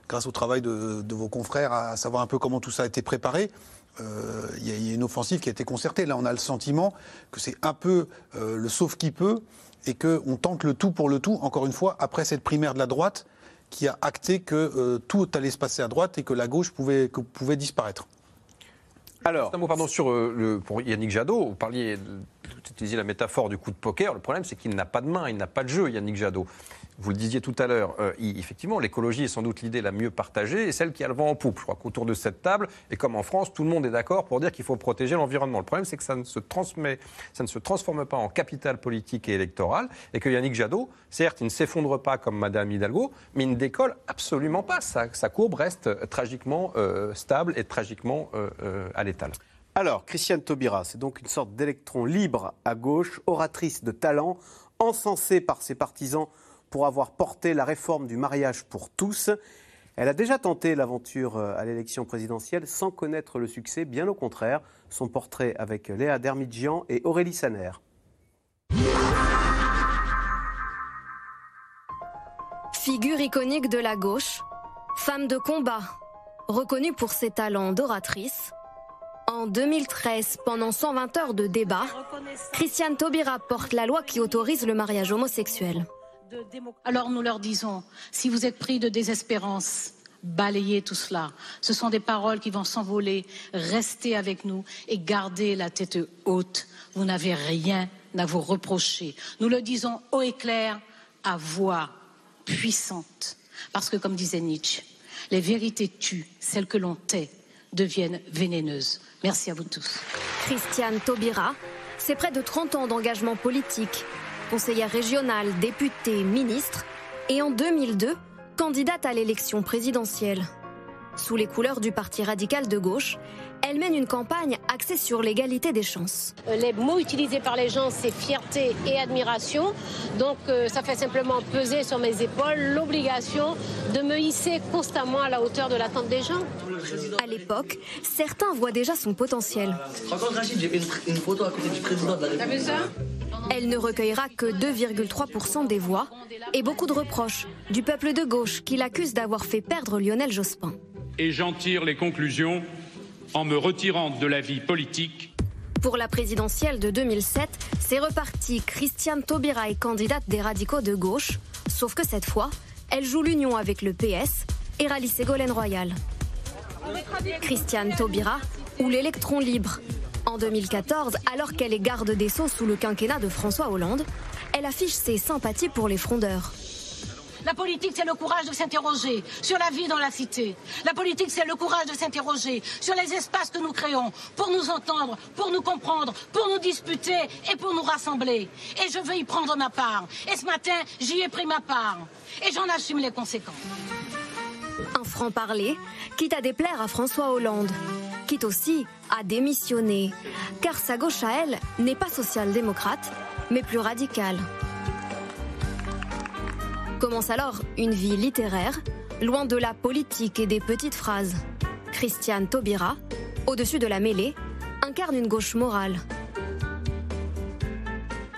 grâce au travail de, vos confrères, à savoir un peu comment tout ça a été préparé. Euh, il y, a une offensive qui a été concertée. Là, on a le sentiment que c'est un peu euh, le sauf qui peut et qu'on tente le tout pour le tout, encore une fois, après cette primaire de la droite qui a acté que euh, tout allait se passer à droite et que la gauche pouvait, pouvait disparaître. Alors, un mot pardon sur euh, le, pour Yannick Jadot. Vous parliez, utilisiez la métaphore du coup de poker. Le problème, c'est qu'il n'a pas de main, il n'a pas de jeu, Yannick Jadot. Vous le disiez tout à l'heure, euh, effectivement, l'écologie est sans doute l'idée la mieux partagée et celle qui a le vent en poupe. Je crois qu'autour de cette table, et comme en France, tout le monde est d'accord pour dire qu'il faut protéger l'environnement. Le problème, c'est que ça ne, se transmet, ça ne se transforme pas en capital politique et électoral et que Yannick Jadot, certes, il ne s'effondre pas comme Madame Hidalgo, mais il ne décolle absolument pas. Sa, courbe reste tragiquement euh, stable et tragiquement euh, à l'étal. Alors, Christiane Taubira, c'est donc une sorte d'électron libre à gauche, oratrice de talent, encensée par ses partisans pour avoir porté la réforme du mariage pour tous. Elle a déjà tenté l'aventure euh, à l'élection présidentielle sans connaître le succès, bien au contraire. Son portrait avec Léa Dermidjian et Aurélie Saner. Figure iconique de la gauche, femme de combat, reconnue pour ses talents d'oratrice. En 2013, pendant 120 heures de débat, Christiane Taubira porte la loi qui autorise le mariage homosexuel. Alors nous leur disons, si vous êtes pris de désespérance, balayez tout cela. Ce sont des paroles qui vont s'envoler. Restez avec nous et gardez la tête haute. Vous n'avez rien à vous reprocher. Nous le disons haut et clair, à voix puissante. Parce que, comme disait Nietzsche, les vérités tuent, celles que l'on tait deviennent vénéneuses. Merci à vous tous. Christiane Taubira, c'est près de 30 ans d'engagement politique conseillère régionale, députée, ministre, et en 2002, candidate à l'élection présidentielle. Sous les couleurs du Parti radical de gauche, elle mène une campagne axée sur l'égalité des chances. Euh, les mots utilisés par les gens, c'est fierté et admiration. Donc euh, ça fait simplement peser sur mes épaules l'obligation de me hisser constamment à la hauteur de l'attente des gens. À l'époque, certains voient déjà son potentiel. une photo à côté du président de la République. Elle ne recueillera que 2,3% des voix et beaucoup de reproches du peuple de gauche qui l'accuse d'avoir fait perdre Lionel Jospin. Et j'en tire les conclusions en me retirant de la vie politique. Pour la présidentielle de 2007, c'est reparti. Christiane Taubira est candidate des radicaux de gauche, sauf que cette fois, elle joue l'union avec le PS et rallie Ségolène Royal. Christiane Taubira ou l'électron libre. En 2014, alors qu'elle est garde des Sceaux sous le quinquennat de François Hollande, elle affiche ses sympathies pour les frondeurs. La politique, c'est le courage de s'interroger sur la vie dans la cité. La politique, c'est le courage de s'interroger sur les espaces que nous créons pour nous entendre, pour nous comprendre, pour nous disputer et pour nous rassembler. Et je veux y prendre ma part. Et ce matin, j'y ai pris ma part. Et j'en assume les conséquences. Un franc-parler, quitte à déplaire à François Hollande, quitte aussi à démissionner, car sa gauche à elle n'est pas social-démocrate, mais plus radicale. Commence alors une vie littéraire, loin de la politique et des petites phrases. Christiane Taubira, au-dessus de la mêlée, incarne une gauche morale.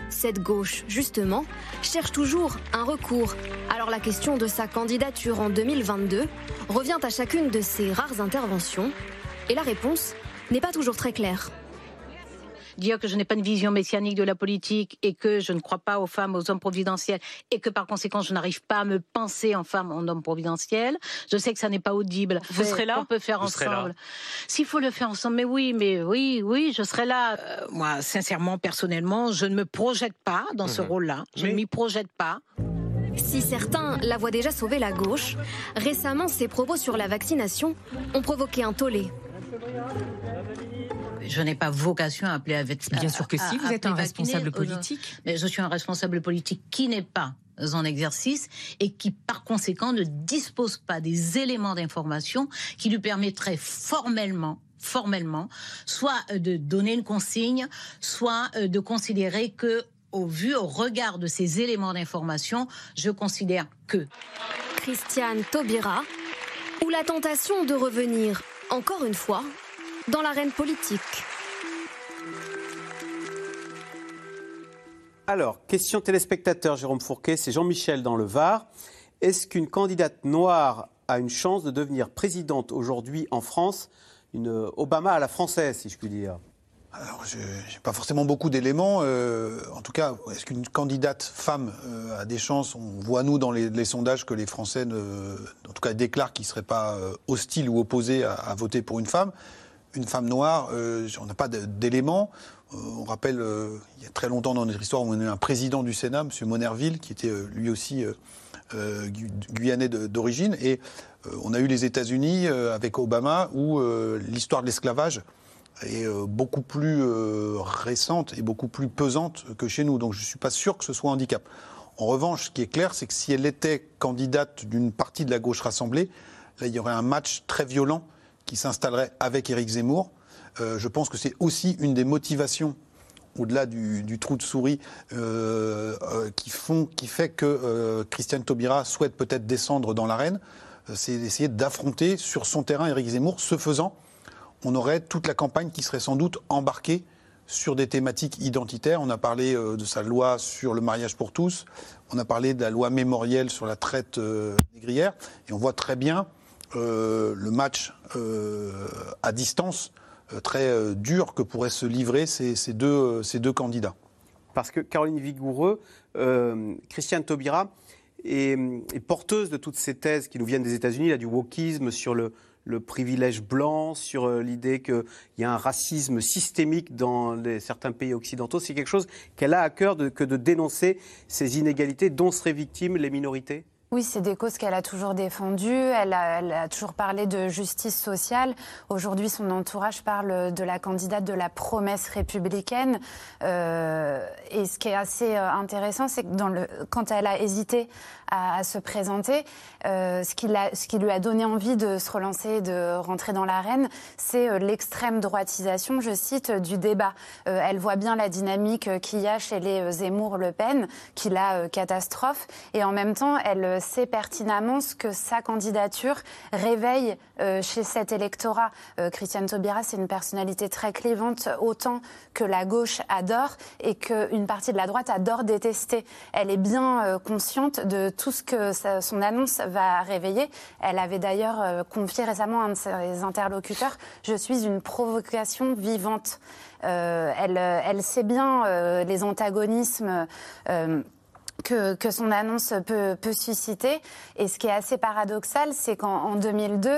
Cette gauche, justement, cherche toujours un recours. Alors la question de sa candidature en 2022 revient à chacune de ses rares interventions. Et la réponse n'est pas toujours très claire dire que je n'ai pas une vision messianique de la politique et que je ne crois pas aux femmes, aux hommes providentiels et que par conséquent je n'arrive pas à me penser en femme, en homme providentiel. Je sais que ça n'est pas audible. Vous serez là On peut faire ensemble. S'il faut le faire ensemble, mais oui, mais oui, oui, je serai là. Euh, moi, sincèrement, personnellement, je ne me projette pas dans ce Mhm. rôle-là. Je ne m'y projette pas. Si certains la voient déjà sauver la gauche, récemment ses propos sur la vaccination ont provoqué un tollé. Je n'ai pas vocation à appeler à. Bien sûr que si, vous êtes un responsable politique. Mais je suis un responsable politique qui n'est pas en exercice et qui, par conséquent, ne dispose pas des éléments d'information qui lui permettraient formellement formellement, soit de donner une consigne, soit euh, de considérer que, au vu, au regard de ces éléments d'information, je considère que. Christiane Taubira, ou la tentation de revenir, encore une fois, dans l'arène politique. Alors, question téléspectateur, Jérôme Fourquet, c'est Jean-Michel dans le Var. Est-ce qu'une candidate noire a une chance de devenir présidente aujourd'hui en France? Une Obama à la française, si je puis dire Alors, je n'ai pas forcément beaucoup d'éléments. Euh, en tout cas, est-ce qu'une candidate femme euh, a des chances? On voit, nous, dans les, les sondages, que les Français, ne, en tout cas, déclarent qu'ils ne seraient pas euh, hostiles ou opposés à, à voter pour une femme. Une femme noire, euh, on n'a pas d'éléments. Euh, on rappelle, euh, il y a très longtemps dans notre histoire, on a eu un président du Sénat, M. Monerville, qui était lui aussi gu- guyanais d'origine. Et on a eu les États-Unis avec Obama, où l'histoire de l'esclavage est beaucoup plus récente et beaucoup plus pesante que chez nous. Donc je ne suis pas sûr que ce soit un handicap. En revanche, ce qui est clair, c'est que si elle était candidate d'une partie de la gauche rassemblée, il y aurait un match très violent s'installerait avec Éric Zemmour. Euh, je pense que c'est aussi une des motivations au-delà du, trou de souris, euh, euh, qui, qui fait que Christiane Taubira souhaite peut-être descendre dans l'arène, c'est d'essayer d'affronter sur son terrain Éric Zemmour. Ce faisant, on aurait toute la campagne qui serait sans doute embarquée sur des thématiques identitaires. On a parlé de sa loi sur le mariage pour tous, on a parlé de la loi mémorielle sur la traite négrière, et on voit très bien euh, le match euh, à distance euh, très dur que pourraient se livrer ces, deux, candidats. Parce que Caroline Vigoureux, Christiane Taubira est, porteuse de toutes ces thèses qui nous viennent des États-Unis, là, du wokisme sur le, privilège blanc, sur l'idée qu'il y a un racisme systémique dans certains pays occidentaux. C'est quelque chose qu'elle a à cœur que de dénoncer ces inégalités dont seraient victimes les minorités? Oui, c'est des causes qu'elle a toujours défendues. Elle a, toujours parlé de justice sociale. Aujourd'hui, son entourage parle de la candidate de la promesse républicaine. Euh, et ce qui est assez euh, intéressant, c'est que quand elle a hésité à, se présenter, euh, ce, qui lui a donné envie de se relancer, de rentrer dans l'arène, c'est l'extrême droitisation, je cite, du débat. Elle voit bien la dynamique qu'il y a chez les Zemmour-Le Pen, qui la catastrophe, et en même temps, elle sait pertinemment ce que sa candidature réveille euh, chez cet électorat. Euh, Christiane Taubira, c'est une personnalité très clivante, autant que la gauche adore et qu'une partie de la droite adore détester. Elle est bien euh, consciente de tout ce que son annonce va réveiller. Elle avait d'ailleurs confié récemment à un de ses interlocuteurs Je suis une provocation vivante. Elle, sait bien les antagonismes. Que, que son annonce peut, peut susciter. Et ce qui est assez paradoxal, c'est qu'en en 2002,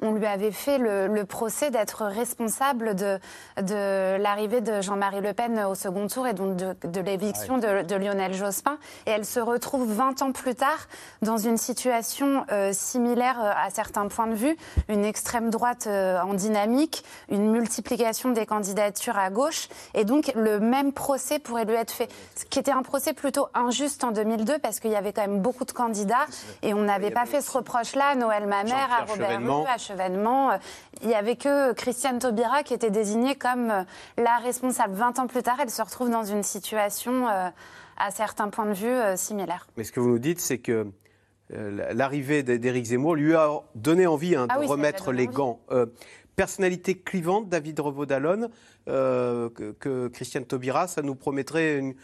on lui avait fait le, le procès d'être responsable de, de l'arrivée de Jean-Marie Le Pen au second tour et donc de, de l'éviction de, de Lionel Jospin. Et elle se retrouve 20 ans plus tard dans une situation euh, similaire euh, à certains points de vue, une extrême droite euh, en dynamique, une multiplication des candidatures à gauche, et donc le même procès pourrait lui être fait, ce qui était un procès plutôt injuste juste en 2002 parce qu'il y avait quand même beaucoup de candidats et on n'avait pas fait ce reproche-là à Noël Mamère, à Robert Chevènement. Rue, à Chevènement. Euh, Il n'y avait que Christiane Taubira qui était désignée comme euh, la responsable. 20 ans plus tard, elle se retrouve dans une situation euh, à certains points de vue similaire. Mais ce que vous nous dites, c'est que l'arrivée d'Éric Zemmour lui a donné envie hein, de Ah oui, remettre les envie. gants. Euh, personnalité clivante, David Revaud-Dallon, euh, que, que Christiane Taubira, ça nous promettrait une,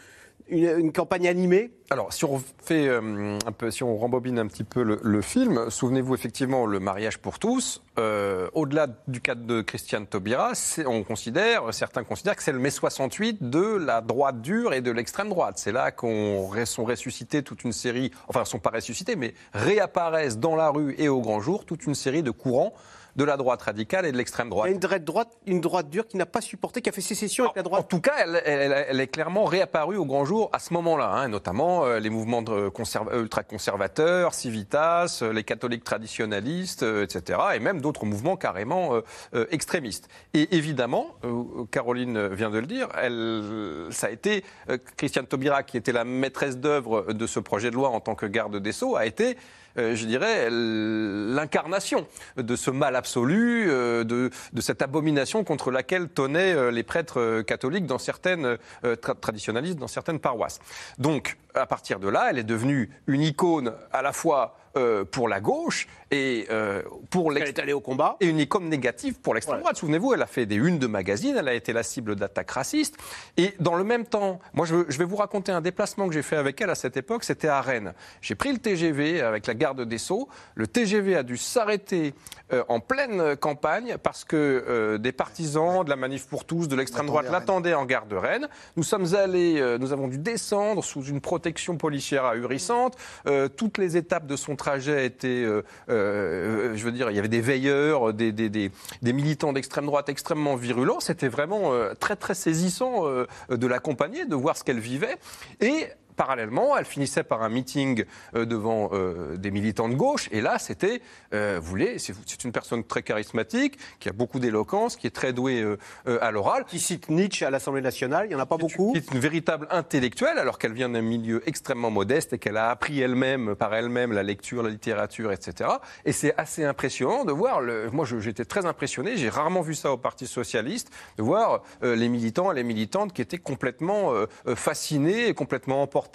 une- une campagne animée Alors, si on fait euh, un peu, si on rembobine un petit peu le, le film, souvenez-vous effectivement le mariage pour tous. euh, Au-delà du cadre de Christiane Taubira, on considère, certains considèrent que c'est le mai 68 de la droite dure et de l'extrême droite. C'est là qu'on sont ressuscités toute une série, enfin, sont pas ressuscités, mais réapparaissent dans la rue et au grand jour toute une série de courants de la droite radicale et de l'extrême droite. Il y a une droite, droite, une droite dure qui n'a pas supporté, qui a fait sécession avec la droite. En tout cas, elle, elle- elle est clairement réapparue au grand jour à ce moment-là, hein, notamment euh, les mouvements conserva- ultra-conservateurs, Civitas, euh, les catholiques traditionnalistes, euh, etc., et même d'autres mouvements carrément euh, euh, extrémistes. Et évidemment, euh, Caroline vient de le dire, elle, ça a été euh, Christiane Taubira, qui était la maîtresse d'œuvre de ce projet de loi en tant que garde des Sceaux, a été euh, je dirais, l'incarnation de ce mal absolu, euh, de, cette abomination contre laquelle tonnaient euh, les prêtres euh, catholiques dans certaines, euh, tra- traditionnalistes dans certaines paroisses. Donc, à partir de là, elle est devenue une icône à la fois euh, pour la gauche et euh, pour Elle est allée au combat. et une icône négative pour l'extrême droite. Souvenez-vous, elle a fait des unes de magazines, elle a été la cible d'attaques racistes. Et dans le même temps, moi je, vais vous raconter un déplacement que j'ai fait avec elle à cette époque, c'était à Rennes. J'ai pris le TGV avec la garde des Sceaux. Le TGV a dû s'arrêter euh, en pleine campagne parce que euh, des partisans de la manif pour tous, de l'extrême droite, L'attendaient en gare de Rennes. Nous sommes allés, euh, nous avons dû descendre sous une protection policière ahurissante. Euh, toutes les étapes de son trajet étaient, euh, euh, je veux dire, il y avait des veilleurs, des, militants d'extrême droite extrêmement virulents. C'était vraiment euh, très très saisissant de l'accompagner, de voir ce qu'elle vivait. Et Parallèlement, elle finissait par un meeting euh, devant euh, des militants de gauche. Et là, c'était, euh, vous voulez, c'est une personne très charismatique, qui a beaucoup d'éloquence, qui est très douée à l'oral. Qui cite Nietzsche à l'Assemblée nationale, il n'y en a pas beaucoup. Qui est une véritable intellectuelle, alors qu'elle vient d'un milieu extrêmement modeste et qu'elle a appris elle-même, par elle-même, la lecture, la littérature, etc. Et c'est assez impressionnant de voir, le... moi j'étais très impressionné, j'ai rarement vu ça au Parti Socialiste, de voir les militants et les militantes qui étaient complètement fascinés et complètement emportés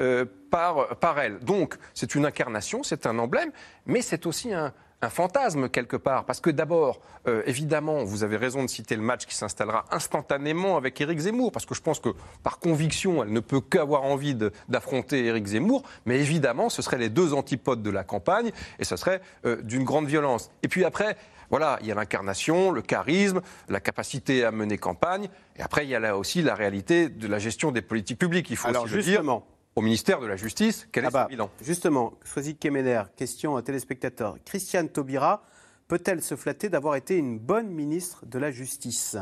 euh, par, par elle. Donc c'est une incarnation, c'est un emblème, mais c'est aussi un, un fantasme quelque part. Parce que d'abord, euh, évidemment, vous avez raison de citer le match qui s'installera instantanément avec Éric Zemmour, parce que je pense que par conviction, elle ne peut qu'avoir envie d'affronter Éric Zemmour, mais évidemment, ce seraient les deux antipodes de la campagne, et ce serait euh, d'une grande violence. Et puis après, voilà, il y a l'incarnation, le charisme, la capacité à mener campagne, et après, il y a là aussi la réalité de la gestion des politiques publiques. Il faut Alors aussi le dire. justement, Au ministère de la Justice, quel est Ah bah, son bilan? Justement, Soisy Kemener, question à téléspectateur. Christiane Taubira peut-elle se flatter d'avoir été une bonne ministre de la Justice?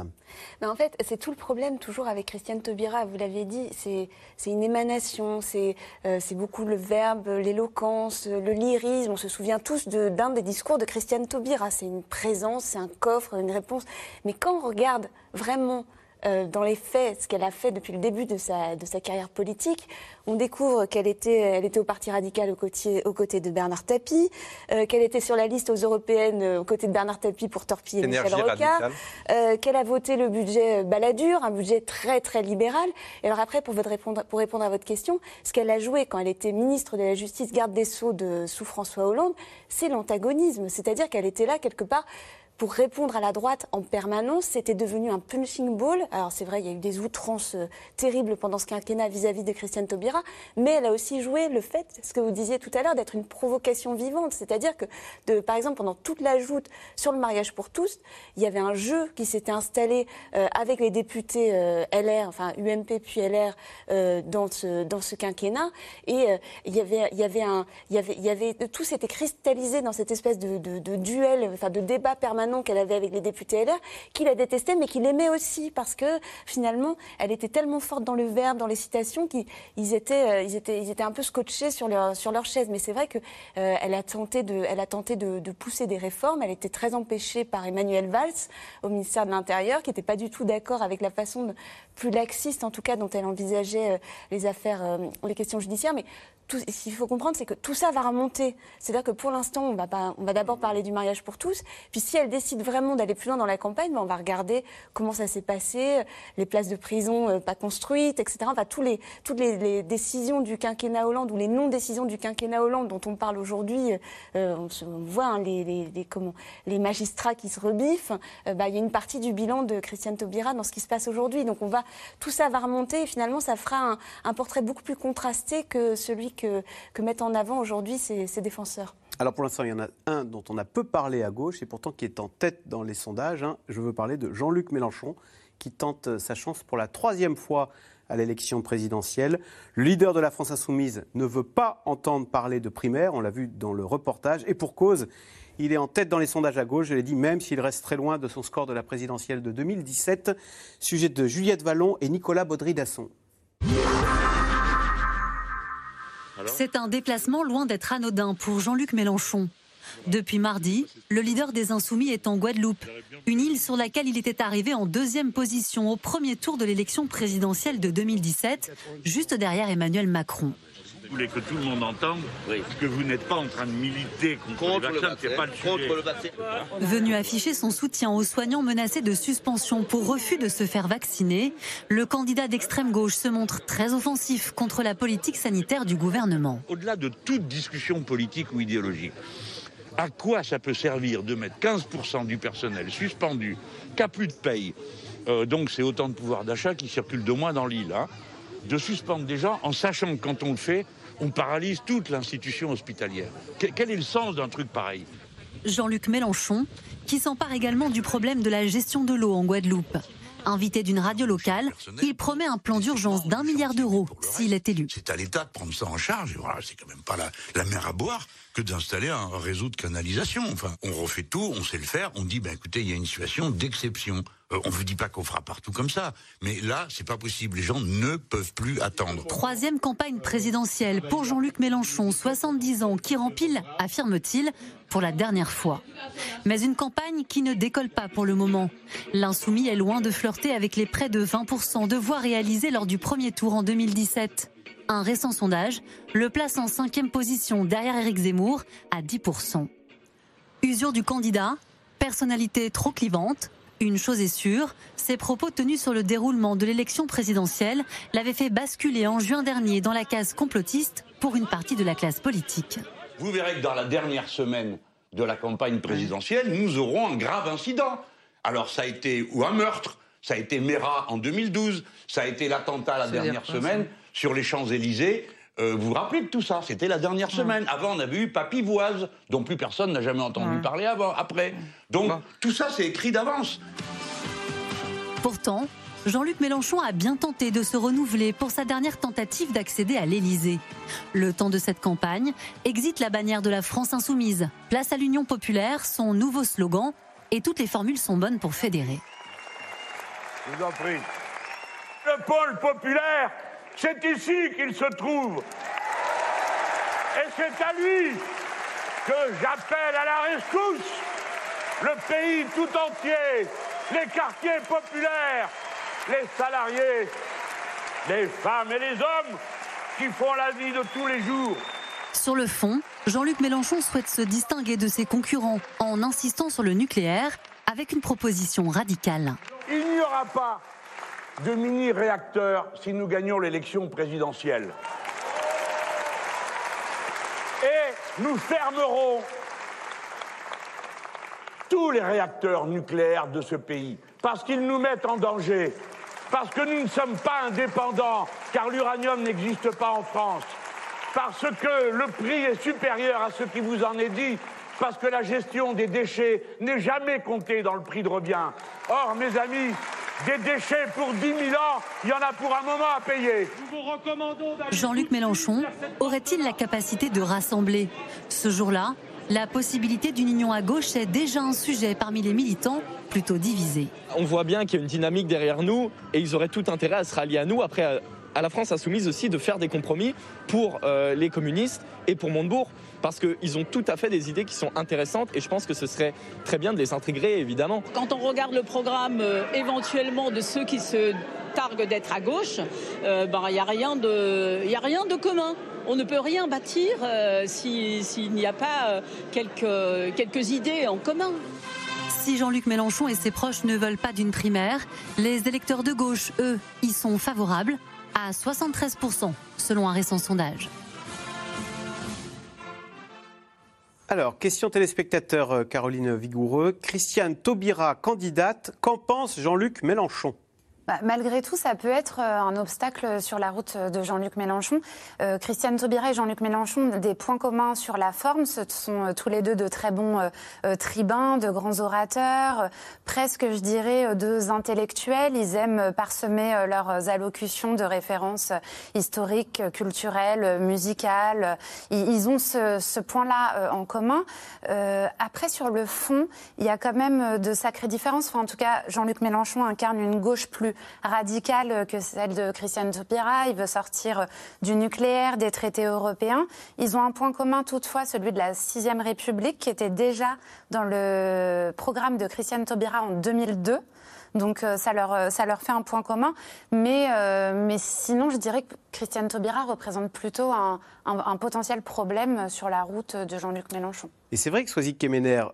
En fait, c'est tout le problème toujours avec Christiane Taubira. Vous l'aviez dit, c'est une émanation, c'est euh, c'est beaucoup le verbe, l'éloquence, le lyrisme. On se souvient tous d'un des discours de Christiane Taubira. C'est une présence, c'est un coffre, une réponse. Mais quand on regarde vraiment euh, dans les faits ce qu'elle a fait depuis le début de sa, de sa carrière politique, on découvre qu'elle était, elle était au Parti radical aux côtés, aux côtés de Bernard Tapie, euh, qu'elle était sur la liste aux européennes euh, aux côtés de Bernard Tapie pour torpiller Énergie Michel Rocard qu'elle a voté le budget Balladur, un budget très très libéral. Et alors après, pour, votre répondre, pour répondre à votre question, ce qu'elle a joué quand elle était ministre de la Justice, garde des Sceaux de, sous François Hollande, c'est l'antagonisme. C'est-à-dire qu'elle était là quelque part pour répondre à la droite en permanence, c'était devenu un punching ball. Alors c'est vrai, il y a eu des outrances euh, terribles pendant ce quinquennat vis-à-vis de Christiane Taubira, mais elle a aussi joué le fait, ce que vous disiez tout à l'heure, d'être une provocation vivante. C'est-à-dire que, par exemple, pendant toute la joute sur le mariage pour tous, il y avait un jeu qui s'était installé euh, avec les députés euh, LR, enfin UMP puis LR, dans, ce, dans ce quinquennat, et il y avait, il y avait un, il y avait, il y avait, tout s'était cristallisé dans cette espèce de, de duel, enfin de débat permanent an qu'elle avait avec les députés LR, qu'il a détesté, mais qu'il aimait aussi, parce que finalement, elle était tellement forte dans le verbe, dans les citations, qu'ils étaient, euh, ils étaient, ils étaient un peu scotchés sur leur, sur leur chaise. Mais c'est vrai qu'elle elle a tenté, de, elle a tenté de, pousser des réformes. Elle était très empêchée par Emmanuel Valls au ministère de l'Intérieur, qui n'était pas du tout d'accord avec la façon plus laxiste, en tout cas, dont elle envisageait les affaires, les questions judiciaires. Mais ce qu'il faut comprendre, c'est que tout ça va remonter. C'est-à-dire que pour l'instant, on va, d'abord parler du mariage pour tous. Puis si elle décide vraiment d'aller plus loin dans la campagne, ben on va regarder comment ça s'est passé, les places de prison euh, pas construites, etc. Enfin, toutes les, décisions du quinquennat Hollande ou les non-décisions du quinquennat Hollande dont on parle aujourd'hui, euh, on, voit hein, les, comment, les magistrats qui se rebiffent. Euh, bah, il y a une partie du bilan de Christiane Taubira dans ce qui se passe aujourd'hui. Donc tout ça va remonter et finalement ça fera un portrait beaucoup plus contrasté que celui que, mettent en avant aujourd'hui ces, défenseurs alors pour l'instant, il y en a un dont on a peu parlé à gauche et pourtant qui est en tête dans les sondages. Hein. Je veux parler de Jean-Luc Mélenchon qui tente sa chance pour la troisième fois à l'élection présidentielle. Le leader de la France insoumise ne veut pas entendre parler de primaire, on l'a vu dans le reportage, et pour cause, il est en tête dans les sondages à gauche, je l'ai dit, même s'il reste très loin de son score de la présidentielle de 2017. Sujet de Juliette Vallon et Nicolas Baudry-Dasson. C'est un déplacement loin d'être anodin pour Jean-Luc Mélenchon. Depuis mardi, le leader des Insoumis est en Guadeloupe, une île sur laquelle il était arrivé en deuxième position au premier tour de l'élection présidentielle de 2017, juste derrière Emmanuel Macron. Vous voulez que tout le monde entende que vous n'êtes pas en train de militer contre, le vaccin, c'est pas le sujet. Venu afficher son soutien aux soignants menacés de suspension pour refus de se faire vacciner, le candidat d'extrême gauche se montre très offensif contre la politique sanitaire du gouvernement. Au-delà de toute discussion politique ou idéologique, à quoi ça peut servir de mettre 15% du personnel suspendu, qu'à plus de paye? Euh, Donc c'est autant de pouvoir d'achat qui circule de moins dans l'île. Hein, de suspendre des gens en sachant que quand on le fait, on paralyse toute l'institution hospitalière. Quel est le sens d'un truc pareil? Jean-Luc Mélenchon, qui s'empare également du problème de la gestion de l'eau en Guadeloupe. Invité d'une radio locale, il promet un plan d'urgence d'un milliard d'euros s'il est élu. C'est à l'État de prendre ça en charge. Voilà, c'est quand même pas la, la mer à boire que d'installer un réseau de canalisation. Enfin, on refait tout, on sait le faire. On dit, ben écoutez, il y a une situation d'exception. Euh, on ne vous dit pas qu'on fera partout comme ça, mais là, c'est pas possible. Les gens ne peuvent plus attendre. Troisième campagne présidentielle pour Jean-Luc Mélenchon, 70 ans, qui rempile, affirme-t-il, pour la dernière fois. Mais une campagne qui ne décolle pas pour le moment. L'insoumis est loin de flirter avec les près de 20% de voix réalisées lors du premier tour en 2017. Un récent sondage le place en cinquième position derrière Éric Zemmour à 10%. Usure du candidat, personnalité trop clivante, une chose est sûre, ses propos tenus sur le déroulement de l'élection présidentielle l'avaient fait basculer en juin dernier dans la case complotiste pour une partie de la classe politique. Vous verrez que dans la dernière semaine de la campagne présidentielle, nous aurons un grave incident. Alors ça a été ou un meurtre, ça a été Mera en 2012, ça a été l'attentat la dernière semaine sur les Champs-Élysées. Euh, vous vous rappelez de tout ça? C'était la dernière semaine. Avant, on avait eu Papivoise, dont plus personne n'a jamais entendu parler avant, après. Donc, tout ça, c'est écrit d'avance. Pourtant, Jean-Luc Mélenchon a bien tenté de se renouveler pour sa dernière tentative d'accéder à l'Élysée. Le temps de cette campagne, exit la bannière de la France insoumise, place à l'Union populaire, son nouveau slogan, et toutes les formules sont bonnes pour fédérer. Je vous en prie. Le pôle populaire c'est ici qu'il se trouve. Et c'est à lui que j'appelle à la rescousse le pays tout entier, les quartiers populaires, les salariés, les femmes et les hommes qui font la vie de tous les jours. Sur le fond, Jean-Luc Mélenchon souhaite se distinguer de ses concurrents en insistant sur le nucléaire avec une proposition radicale. Il n'y aura pas de mini-réacteurs si nous gagnons l'élection présidentielle. Et nous fermerons tous les réacteurs nucléaires de ce pays, parce qu'ils nous mettent en danger, parce que nous ne sommes pas indépendants, car l'uranium n'existe pas en France, parce que le prix est supérieur à ce qui vous en est dit, parce que la gestion des déchets n'est jamais comptée dans le prix de revient. Or, mes amis, des déchets pour 10 000 ans, il y en a pour un moment à payer. Jean-Luc Mélenchon aurait-il la capacité de rassembler Ce jour-là, La possibilité d'une union à gauche est déjà un sujet parmi les militants plutôt divisés. On voit bien qu'il y a une dynamique derrière nous et ils auraient tout intérêt à se rallier à nous. Après, à la France insoumise aussi de faire des compromis pour euh, les communistes et pour Montebourg, parce qu'ils ont tout à fait des idées qui sont intéressantes et je pense que ce serait très bien de les intégrer, évidemment. Quand on regarde le programme euh, éventuellement de ceux qui se targuent d'être à gauche, euh, ben, il n'y a, rien de, a rien de commun. On ne peut rien bâtir s'il n'y a pas quelques, quelques idées en commun. Si Jean-Luc Mélenchon et ses proches ne veulent pas d'une primaire, les électeurs de gauche, eux, y sont favorables à 73%, selon un récent sondage. Alors, question téléspectateur euh, Caroline Vigoureux. Christiane Taubira, candidate. Qu'en pense Jean-Luc Mélenchon? Bah, malgré tout, ça peut être euh, un obstacle sur la route de Jean-Luc Mélenchon. Euh, Christiane Taubira et Jean-Luc Mélenchon, des points communs sur la forme, ce sont euh, tous les deux de très bons tribuns, de grands orateurs, presque, je dirais, deux intellectuels. Ils aiment parsemer leurs allocutions de références historiques, culturelles, musicales. Ils, ont ce, ce point-là en commun. après, sur le fond, il y a quand même de sacrées différences. Enfin, en tout cas, Jean-Luc Mélenchon incarne une gauche plus radicale que celle de Christiane Taubira. Il veut sortir du nucléaire, des traités européens. Ils ont un point commun toutefois, celui de la Sixième République, qui était déjà dans le programme de Christiane Taubira en 2002. Donc euh, ça leur, euh, ça leur fait un point commun. Mais, euh, mais sinon, je dirais que Christiane Taubira représente plutôt un, potentiel problème sur la route de Jean-Luc Mélenchon. Et c'est vrai que Soisy Kemener,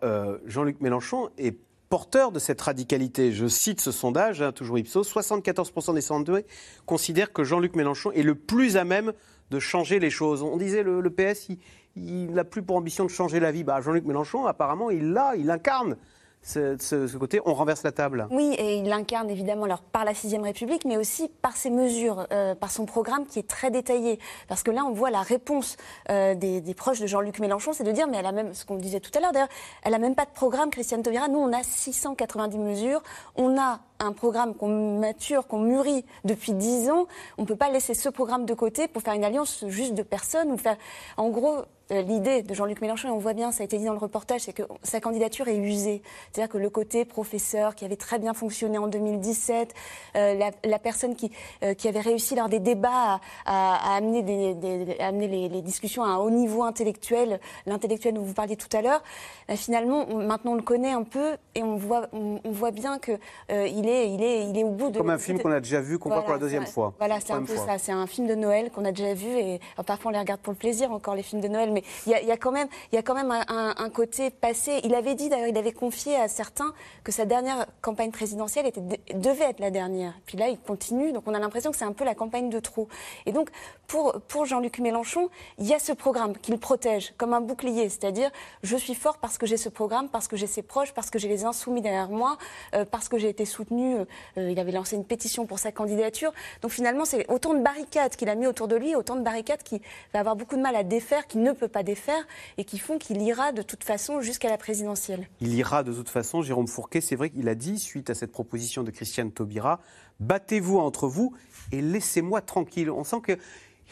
Jean-Luc Mélenchon est porteur de cette radicalité. Je cite ce sondage, hein, toujours Ipsos, 74% des sondés considèrent que Jean-Luc Mélenchon est le plus à même de changer les choses. On disait le, le PS, il n'a plus pour ambition de changer la vie. Bah, Jean-Luc Mélenchon, apparemment, il l'a, il incarne ce, côté, on renverse la table. Oui, et il l'incarne évidemment alors, par la Sixième République, mais aussi par ses mesures, euh, par son programme qui est très détaillé. Parce que là, on voit la réponse euh, des, proches de Jean-Luc Mélenchon, c'est de dire, mais elle a même, ce qu'on disait tout à l'heure, d'ailleurs, elle n'a même pas de programme, Christiane Taubira. Nous, on a 690 mesures, on a un programme qu'on mature, qu'on mûrit depuis 10 ans. On ne peut pas laisser ce programme de côté pour faire une alliance juste de personnes ou faire, en gros, l'idée de Jean-Luc Mélenchon, et on voit bien, ça a été dit dans le reportage, c'est que sa candidature est usée. C'est-à-dire que le côté professeur qui avait très bien fonctionné en 2017, euh, la, personne qui, euh, qui avait réussi lors des débats à, amener, des, amener les, discussions à un haut niveau intellectuel, l'intellectuel dont vous parliez tout à l'heure, finalement, maintenant on le connaît un peu et on voit, on, voit bien qu'il il, est, il, est, il est au bout de... Comme un film qu'on a déjà vu, qu'on voit pour la deuxième fois. Voilà, c'est un peu ça. C'est un film de Noël qu'on a déjà vu et parfois on les regarde pour le plaisir encore, les films de Noël, mais il y, a, quand même, y a quand même un, côté passé. Il avait dit, d'ailleurs, il avait confié à certains que sa dernière campagne présidentielle était, devait être la dernière. Puis là, il continue, donc on a l'impression que c'est un peu la campagne de trop. Et donc, pour, pour Jean-Luc Mélenchon, il y a ce programme qu'il protège comme un bouclier, c'est-à-dire, je suis fort parce que j'ai ce programme, parce que j'ai ses proches, parce que j'ai les insoumis derrière moi, euh, parce que j'ai été soutenu. Euh, il avait lancé une pétition pour sa candidature. Donc finalement, c'est autant de barricades qu'il a mis autour de lui, autant de barricades qu'il va avoir beaucoup de mal à défaire, qu'il ne peut pas défaire et qui font qu'il ira de toute façon jusqu'à la présidentielle. Il ira de toute façon, Jérôme Fourquet, c'est vrai qu'il a dit, suite à cette proposition de Christiane Taubira, battez-vous entre vous et laissez-moi tranquille. On sent que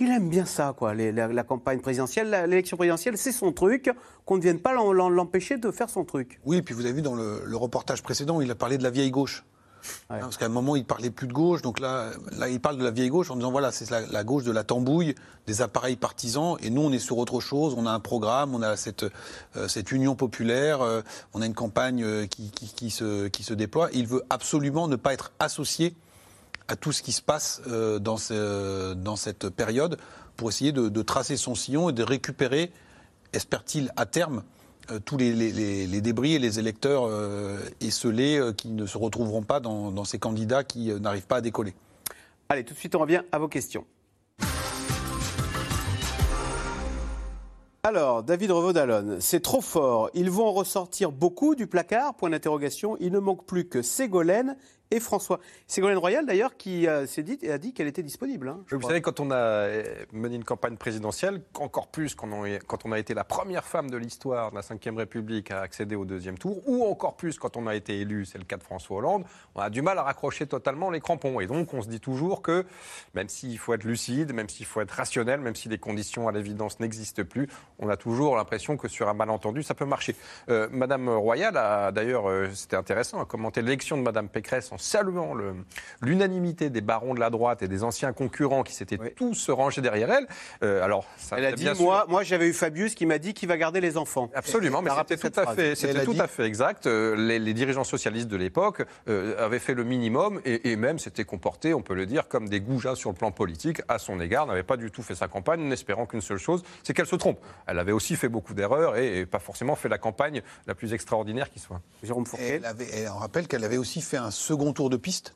il aime bien ça, quoi, la, campagne présidentielle, l'élection présidentielle, c'est son truc, qu'on ne vienne pas l'empêcher de faire son truc. Oui, et puis vous avez vu dans le reportage précédent, il a parlé de la vieille gauche. Parce qu'à un moment, il parlait plus de gauche, donc là, il parle de la vieille gauche en disant voilà, c'est la, gauche de la tambouille, des appareils partisans, et nous, on est sur autre chose. On a un programme, on a cette, euh, union populaire, euh, on a une campagne euh, qui, qui, se, qui se déploie. Il veut absolument ne pas être associé à tout ce qui se passe dans, ce, dans cette période pour essayer de, tracer son sillon et de récupérer, espère-t-il, à terme, tous les, débris et les électeurs euh, esselés euh, qui ne se retrouveront pas dans, ces candidats qui n'arrivent pas à décoller. Allez, tout de suite, on revient à vos questions. Alors, David Revaud-Dallon, c'est trop fort. Ils vont ressortir beaucoup du placard? Point d'interrogation. Il ne manque plus que Ségolène et François. Ségolène Royal, d'ailleurs, qui euh, s'est dit et a dit qu'elle était disponible. hein, Vous crois. savez, quand on a euh, mené une campagne présidentielle, encore plus quand on, quand on a été la première femme de l'histoire de la Ve République à accéder au deuxième tour, ou encore plus quand on a été élu, c'est le cas de François Hollande, on a du mal à raccrocher totalement les crampons. Et donc, on se dit toujours que, même s'il faut être lucide, même s'il faut être rationnel, même si les conditions à l'évidence n'existent plus, on a toujours l'impression que sur un malentendu, ça peut marcher. Euh, Madame Royal a d'ailleurs, euh, c'était intéressant, a commenté l'élection de Madame Pécresse en saluant l'unanimité des barons de la droite et des anciens concurrents qui s'étaient tous rangés derrière elle. Euh, alors, ça Elle a dit sûr- moi, moi j'avais eu Fabius qui m'a dit qu'il va garder les enfants. Absolument, mais c'était tout à fait, Et elle c'était a tout dit- à fait exact. Euh, Les, les dirigeants socialistes de l'époque euh, avaient fait le minimum et, et même s'étaient comportés, on peut le dire, comme des goujats sur le plan politique à son égard. N'avait pas du tout fait sa campagne, n'espérant qu'une seule chose, c'est qu'elle se trompe. Elle avait aussi fait beaucoup d'erreurs et, et pas forcément fait la campagne la plus extraordinaire qui soit. Jérôme Et Elle avait, on rappelle qu'elle avait aussi fait un second tour de piste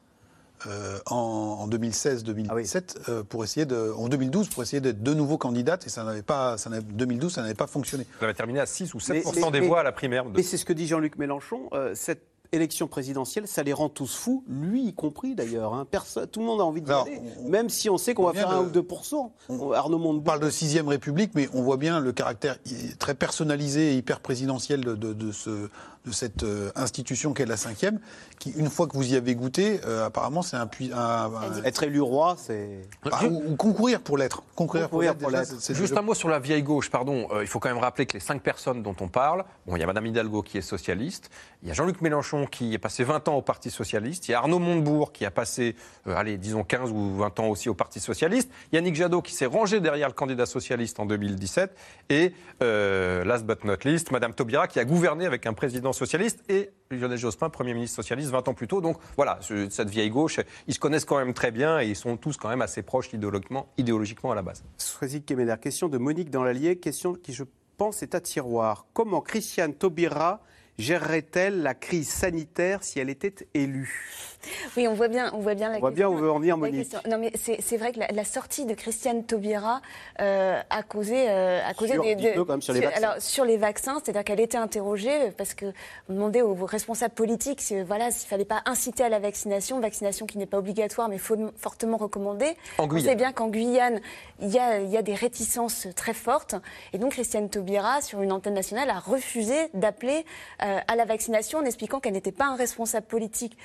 euh, en, en 2016-2017 Ah euh, pour essayer de, en 2012 pour essayer d'être de nouveau candidate et ça n'avait pas, ça n'avait- 2012 ça n'avait pas fonctionné. Elle avait terminé à 6 ou 7 Mais- des mais- voix à la primaire. de- Mais c'est ce que dit Jean-Luc Mélenchon. euh, cette élection présidentielle, ça les rend tous fous, lui y compris d'ailleurs. hein. Personne- tout le monde a envie d'y Alors, aller, même si on sait qu'on on va faire 1 de- ou 2% Arnaud Montebourg. On parle de sixième République, mais on voit bien le caractère très personnalisé et hyper présidentiel de, de- de ce, de cette euh, institution qu'est la cinquième, qui, une fois que vous y avez goûté, euh, apparemment, c'est un, un- un- Être élu roi, c'est. Bah, ou, ou concourir pour l'être. Concourir, Concourir pour l'être. Juste un mot sur la vieille gauche, pardon. Euh, il faut quand même rappeler que les cinq personnes dont on parle, bon, il y a Madame Hidalgo qui est socialiste, il y a Jean-Luc Mélenchon qui est passé 20 ans au Parti socialiste, il y a Arnaud Montebourg qui a passé, euh, allez, disons 15 ou 20 ans aussi au Parti socialiste, Yannick Jadot qui s'est rangé derrière le candidat socialiste en 2017, et euh, last but not least, Madame Taubira qui a gouverné avec un président socialiste et Lionel Jospin, Premier ministre socialiste 20 ans plus tôt. Donc voilà, ce- cette vieille gauche, ils se connaissent quand même très bien et ils sont tous quand même assez proches idéologiquement, à la base. Soisy Kemener, question de Monique dans l'Allier, question qui je pense est à tiroir. Comment Christiane Taubira gérerait-elle la crise sanitaire si elle était élue? Oui, on voit bien, on voit bien la On voit bien où veut en venir Monique. question. Non, mais c'est c'est vrai que la, la sortie de Christiane Taubira euh, a causé, euh, a causé Sur- des, dites-le quand même sur les vaccins. Alors sur les vaccins, c'est-à-dire qu'elle était interrogée euh, parce que on demandait aux responsables politiques, si, voilà, s'il fallait pas inciter à la vaccination, vaccination qui n'est pas obligatoire mais faut- fortement recommandée. En on Guyane. sait bien qu'en Guyane, il y, a, il y a des réticences très fortes et donc Christiane Taubira, sur une antenne nationale, a refusé d'appeler euh, à la vaccination en expliquant qu'elle n'était pas un responsable politique.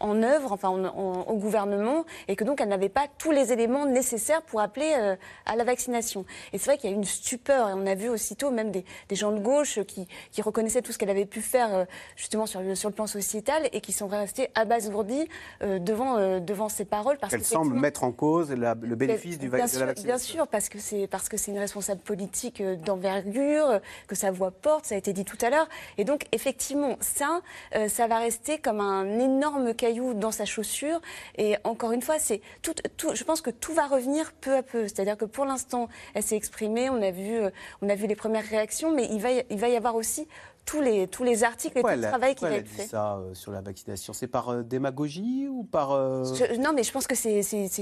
En œuvre, enfin en- en- au gouvernement, et que donc elle n'avait pas tous les éléments nécessaires pour appeler euh, à la vaccination. Et c'est vrai qu'il y a eu une stupeur, et on a vu aussitôt même des, des gens de gauche qui, qui reconnaissaient tout ce qu'elle avait pu faire euh, justement sur le, sur le plan sociétal, et qui sont restés abasourdis euh, devant, devant ces paroles. Parce Elle que semble mettre en cause la- le bénéfice du vac- bien sûr, Bien parce que c'est parce que c'est une responsable politique d'envergure, que sa voix porte, ça a été dit tout à l'heure. Et donc effectivement, ça, ça va rester comme un énorme dans sa chaussure. Et encore une fois, c'est tout. Je pense que tout va revenir peu à peu. C'est-à-dire que pour l'instant, elle s'est exprimée, on a vu, euh, on a vu les premières réactions, mais il va y avoir aussi tous les tous les articles Pourquoi et tout le a, travail qui pourquoi va elle a être dit fait. ça euh, sur la vaccination? C'est par euh, démagogie ou par... euh, Je- non, mais je pense que c'est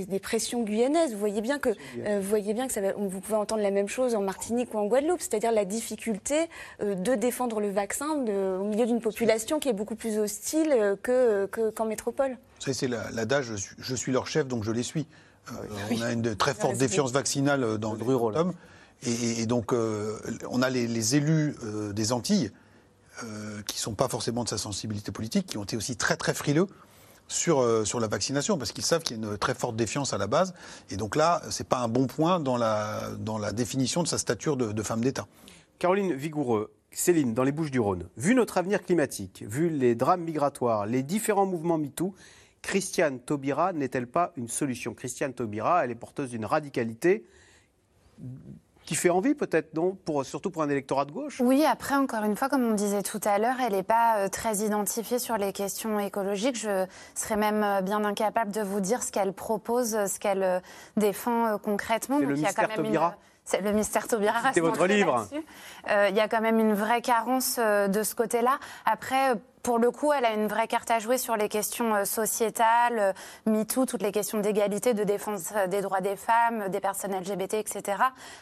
des pressions guyanaises. Vous voyez bien que, euh, vous voyez bien que ça va- vous pouvez entendre la même chose en Martinique ou en Guadeloupe, c'est-à-dire la difficulté euh, de défendre le vaccin de- au milieu d'une population qui est beaucoup plus hostile euh, que qu'en métropole. Vous savez, c'est la- l'adage je, suis- je suis leur chef, donc je les suis. Euh, On a une très forte c'est défiance vaccinale dans le Tom. Et, donc, euh, on a les, les élus euh, des Antilles, euh, qui ne sont pas forcément de sa sensibilité politique, qui ont été aussi très, très frileux sur, euh, sur la vaccination, parce qu'ils savent qu'il y a une très forte défiance à la base. Et donc là, ce n'est pas un bon point dans la, dans la définition de sa stature de, de femme d'État. Caroline Vigoureux, Céline, dans les Bouches du Rhône, vu notre avenir climatique, vu les drames migratoires, les différents mouvements MeToo, Christiane Taubira n'est-elle pas une solution? Christiane Taubira, elle est porteuse d'une radicalité qui fait envie peut-être, non pour, Surtout pour un électorat de gauche Oui, après, encore une fois, comme on disait tout à l'heure, elle n'est pas euh, très identifiée sur les questions écologiques. Je serais même euh, bien incapable de vous dire ce qu'elle propose, euh, ce qu'elle défend concrètement. C'est le il y a quand mystère même une- Taubira C'est le mystère Taubira. C'était votre livre. Euh, Il y a quand même une vraie carence euh, de ce côté-là. Après, pour le coup, elle a une vraie carte à jouer sur les questions euh, sociétales, euh, MeToo, toutes les questions d'égalité, de défense euh, des droits des femmes, des personnes LGBT, etc.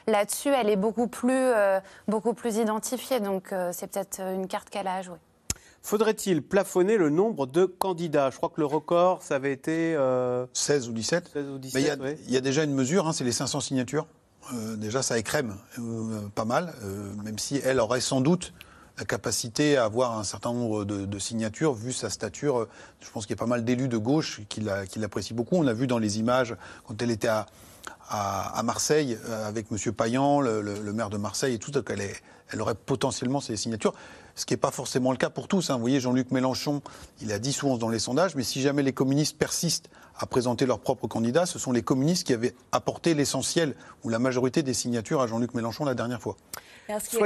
Là-dessus, elle est beaucoup plus, euh, beaucoup plus identifiée. Donc, euh, c'est peut-être une carte qu'elle a à jouer. Faudrait-il plafonner le nombre de candidats? Je crois que le record, ça avait été... euh, 16 ou 17 16 ou 17, Mais il y oui. y, a déjà une mesure, hein, c'est les 500 signatures. Euh, déjà, ça écrème euh, pas mal, euh, même si elle aurait sans doute la capacité à avoir un certain nombre de, de signatures, vu sa stature. Je pense qu'il y a pas mal d'élus de gauche qui la- qui l'apprécient beaucoup. On l'a vu dans les images quand elle était à, à, à Marseille euh, avec M. Payan, le, le- le maire de Marseille et tout, donc elle, est- elle aurait potentiellement ces signatures. Ce qui n'est pas forcément le cas pour tous. hein. Vous voyez, Jean-Luc Mélenchon, il a 10 ou 11 dans les sondages, mais si jamais les communistes persistent à présenter leur propre candidat, ce sont les communistes qui avaient apporté l'essentiel ou la majorité des signatures à Jean-Luc Mélenchon la dernière fois.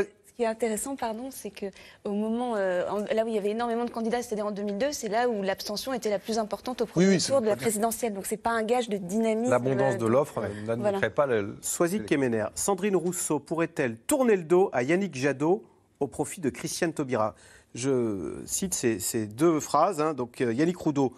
Est, qui est intéressant, pardon, c'est que au moment euh, en- là où il y avait énormément de candidats, c'est-à-dire en 2002, c'est là où l'abstention était la plus importante au premier oui, tour de la présidentielle. Donc c'est pas un gage de dynamisme. L'abondance euh, de l'offre Voilà. n'admettrait pas le. Soisy Kemener, Sandrine Rousseau pourrait-elle tourner le dos à Yannick Jadot au profit de Christiane Taubira? Je cite ces, ces deux phrases. hein. donc euh, Yannick Roudot,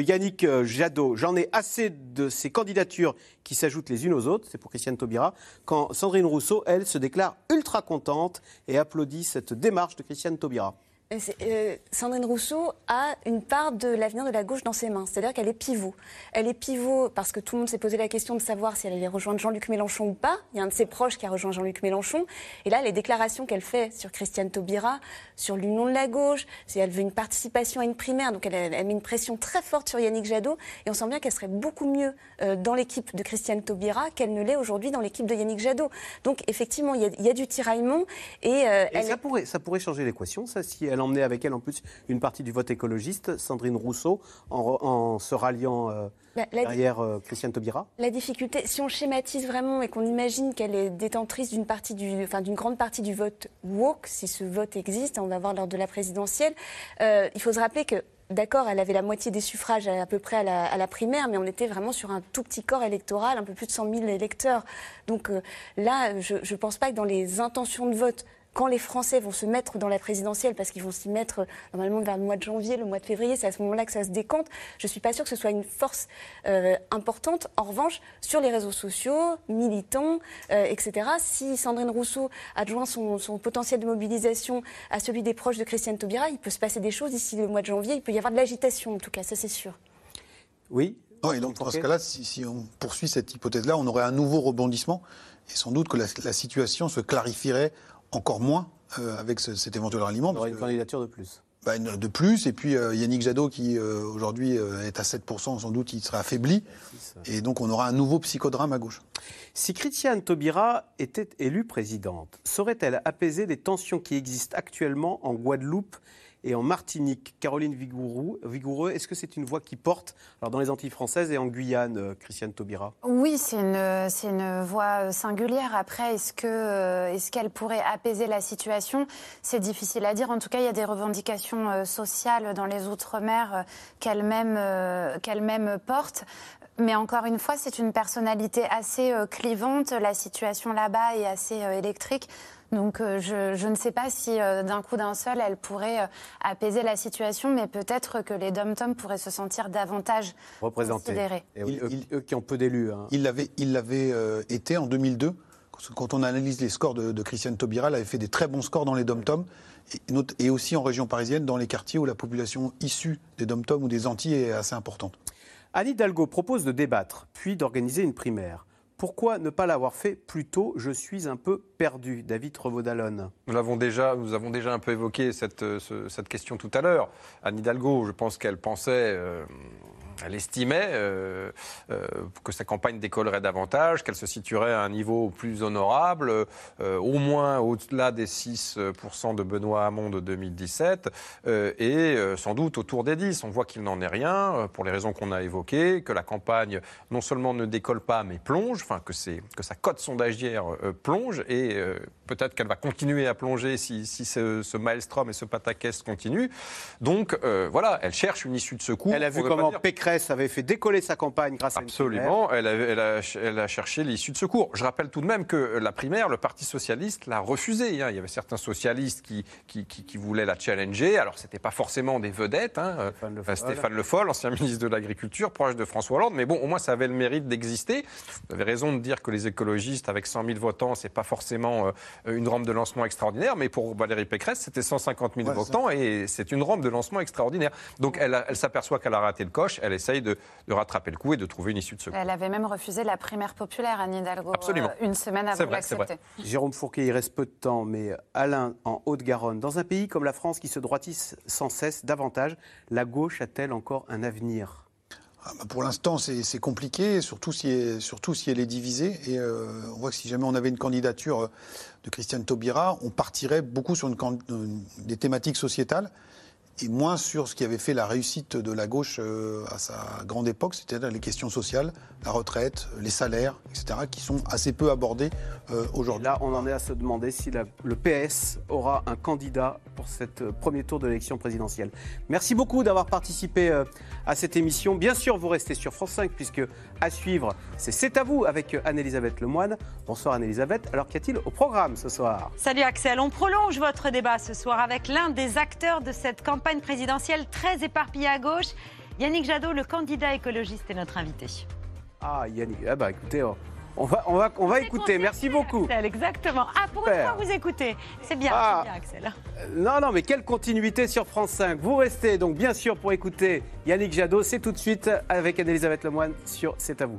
Yannick euh, Jadot, j'en ai assez de ces candidatures qui s'ajoutent les unes aux autres, c'est pour Christiane Taubira, quand Sandrine Rousseau, elle, se déclare ultra contente et applaudit cette démarche de Christiane Taubira. C'est- euh, Sandrine Rousseau a une part de l'avenir de la gauche dans ses mains. C'est-à-dire qu'elle est pivot. Elle est pivot parce que tout le monde s'est posé la question de savoir si elle allait rejoindre Jean-Luc Mélenchon ou pas. Il y a un de ses proches qui a rejoint Jean-Luc Mélenchon. Et là, les déclarations qu'elle fait sur Christiane Taubira, sur l'union de la gauche, si elle veut une participation à une primaire, donc elle, met une pression très forte sur Yannick Jadot. Et on sent bien qu'elle serait beaucoup mieux euh, dans l'équipe de Christiane Taubira qu'elle ne l'est aujourd'hui dans l'équipe de Yannick Jadot. Donc effectivement, il y a, il y a du tiraillement. Et, euh, Et elle ça, pourrait, ça pourrait changer l'équation, ça, si elle emmenait avec elle en plus une partie du vote écologiste, Sandrine Rousseau, en, se ralliant euh, Bah, derrière euh, Christiane Taubira La difficulté, si on schématise vraiment et qu'on imagine qu'elle est détentrice d'une partie du, enfin d'une grande partie du vote woke, si ce vote existe, on va voir lors de la présidentielle, euh, il faut se rappeler que D'accord, elle avait la moitié des suffrages à, à peu près à la, à la primaire, mais on était vraiment sur un tout petit corps électoral, un peu plus de 100 000 électeurs. Donc euh, là, je ne pense pas que dans les intentions de vote, quand les Français vont se mettre dans la présidentielle, parce qu'ils vont s'y mettre euh, normalement vers le mois de janvier, le mois de février, c'est à ce moment-là que ça se décompte, je ne suis pas sûre que ce soit une force euh, importante. En revanche, sur les réseaux sociaux, militants, euh, etc., si Sandrine Rousseau adjoint son, son potentiel de mobilisation à celui des proches de Christiane Taubira, il peut se passer des choses d'ici le mois de janvier, il peut y avoir de l'agitation en tout cas, ça c'est sûr. Oui. Non, et donc, dans ce cas-là, si, si on poursuit cette hypothèse-là, on aurait un nouveau rebondissement. Et sans doute que la, la situation se clarifierait encore moins euh, avec ce- cet éventuel ralliement. On aurait une candidature de plus. Bah, une- de plus. Et puis euh, Yannick Jadot, qui euh, aujourd'hui euh, est à 7%, sans doute, il serait affaibli. Et donc, on aura un nouveau psychodrame à gauche. Si Christiane Taubira était élue présidente, saurait-elle apaiser les tensions qui existent actuellement en Guadeloupe et en Martinique Caroline Vigoureux, Vigoureux est-ce que c'est une voix qui porte alors dans les Antilles françaises et en Guyane, euh, Christiane Taubira? Oui, c'est une, c'est une voie euh, singulière. Après, est-ce que, euh, est-ce qu'elle pourrait apaiser la situation? C'est difficile à dire. En tout cas, il y a des revendications sociales dans les Outre-mer qu'elle-même, qu'elle-même porte. Mais encore une fois, c'est une personnalité assez clivante. La situation là-bas est assez électrique. Donc euh, je, je ne sais pas si euh, d'un coup d'un seul, elle pourrait euh, apaiser la situation, mais peut-être que les dom-toms pourraient se sentir davantage Représentés. Et oui, eux, eux qui ont peu d'élus. hein. Il l'avait, il l'avait euh, été en 2002. Parce que Quand on analyse les scores de, de Christiane Taubira, elle avait fait des très bons scores dans les dom-toms et aussi en région parisienne, dans les quartiers où la population issue des dom-toms ou des Antilles est assez importante. Anne Hidalgo propose de débattre, puis d'organiser une primaire. Pourquoi ne pas l'avoir fait plus tôt? Je suis un peu perdu. David Revaudalon. Nous, l'avons déjà, nous avons déjà un peu évoqué cette, euh, ce- cette question tout à l'heure. Anne Hidalgo, je pense qu'elle pensait, euh, elle estimait euh, euh, que sa campagne décollerait davantage, qu'elle se situerait à un niveau plus honorable, euh, au moins au-delà des 6% de Benoît Hamon de 2017, euh, et sans doute autour des 10. On voit qu'il n'en est rien, pour les raisons qu'on a évoquées, que la campagne non seulement ne décolle pas, mais plonge, enfin que, que sa cote sondagière plonge, et peut-être qu'elle va continuer à plonger si, si ce, ce maelstrom et ce pataquès continuent. Donc euh, voilà, elle cherche une issue de secours. Elle a vu comment dire- Pécresse avait fait décoller sa campagne grâce à une Absolument, elle a, elle, a, elle a cherché l'issue de secours. Je rappelle tout de même que la primaire, le Parti socialiste l'a refusée. hein. Il y avait certains socialistes qui, qui, qui- qui voulaient la challenger. Alors, ce n'était pas forcément des vedettes. hein. Euh, Stéphane Le Foll, ancien ministre de l'Agriculture, proche de François Hollande. Mais bon, au moins, ça avait le mérite d'exister. Vous avez raison de dire que les écologistes, avec 100 000 votants, c'est pas forcément euh, une rampe de lancement extraordinaire, mais pour Valérie Pécresse, c'était 150 000 votants et c'est une rampe de lancement extraordinaire. Donc elle, elle s'aperçoit qu'elle a raté le coche, elle essaye de, rattraper le coup et de trouver une issue de secours. Elle avait même refusé la primaire populaire, Anne Hidalgo, euh, une semaine avant l'accepter. Jérôme Fourquet, il reste peu de temps, mais Alain, en Haute-Garonne, dans un pays comme la France qui se droitisse sans cesse davantage, la gauche a-t-elle encore un avenir? Pour l'instant, c'est compliqué, surtout si, elle est divisée. Et euh, on voit que si jamais on avait une candidature de Christiane Taubira, on partirait beaucoup sur des thématiques sociétales et moins sur ce qui avait fait la réussite de la gauche euh, à sa grande époque, c'est-à-dire les questions sociales, la retraite, les salaires, etc., qui sont assez peu abordées euh, aujourd'hui. Là, on en est à se demander si le PS aura un candidat pour ce euh, premier tour de l'élection présidentielle. Merci beaucoup d'avoir participé à cette émission. Bien sûr, vous restez sur France 5, puisque à suivre, c'est C'est à vous avec Anne-Elisabeth Lemoine. Bonsoir Anne-Elisabeth. Alors qu'y a-t-il au programme ce soir? Salut Axel, on prolonge votre débat ce soir avec l'un des acteurs de cette campagne campagne présidentielle très éparpillée à gauche. Yannick Jadot, le candidat écologiste, est notre invité. Ah, Yannick, ah bah écoutez, on va, on va, on va écouter. Merci beaucoup. Axel, exactement. Ah, pour une fois, vous écoutez. C'est bien, ah. bien, Axel. Euh, non, non, mais quelle continuité sur France 5. Vous restez donc bien sûr pour écouter Yannick Jadot. C'est tout de suite avec Anne-Elisabeth Lemoine sur C'est à vous.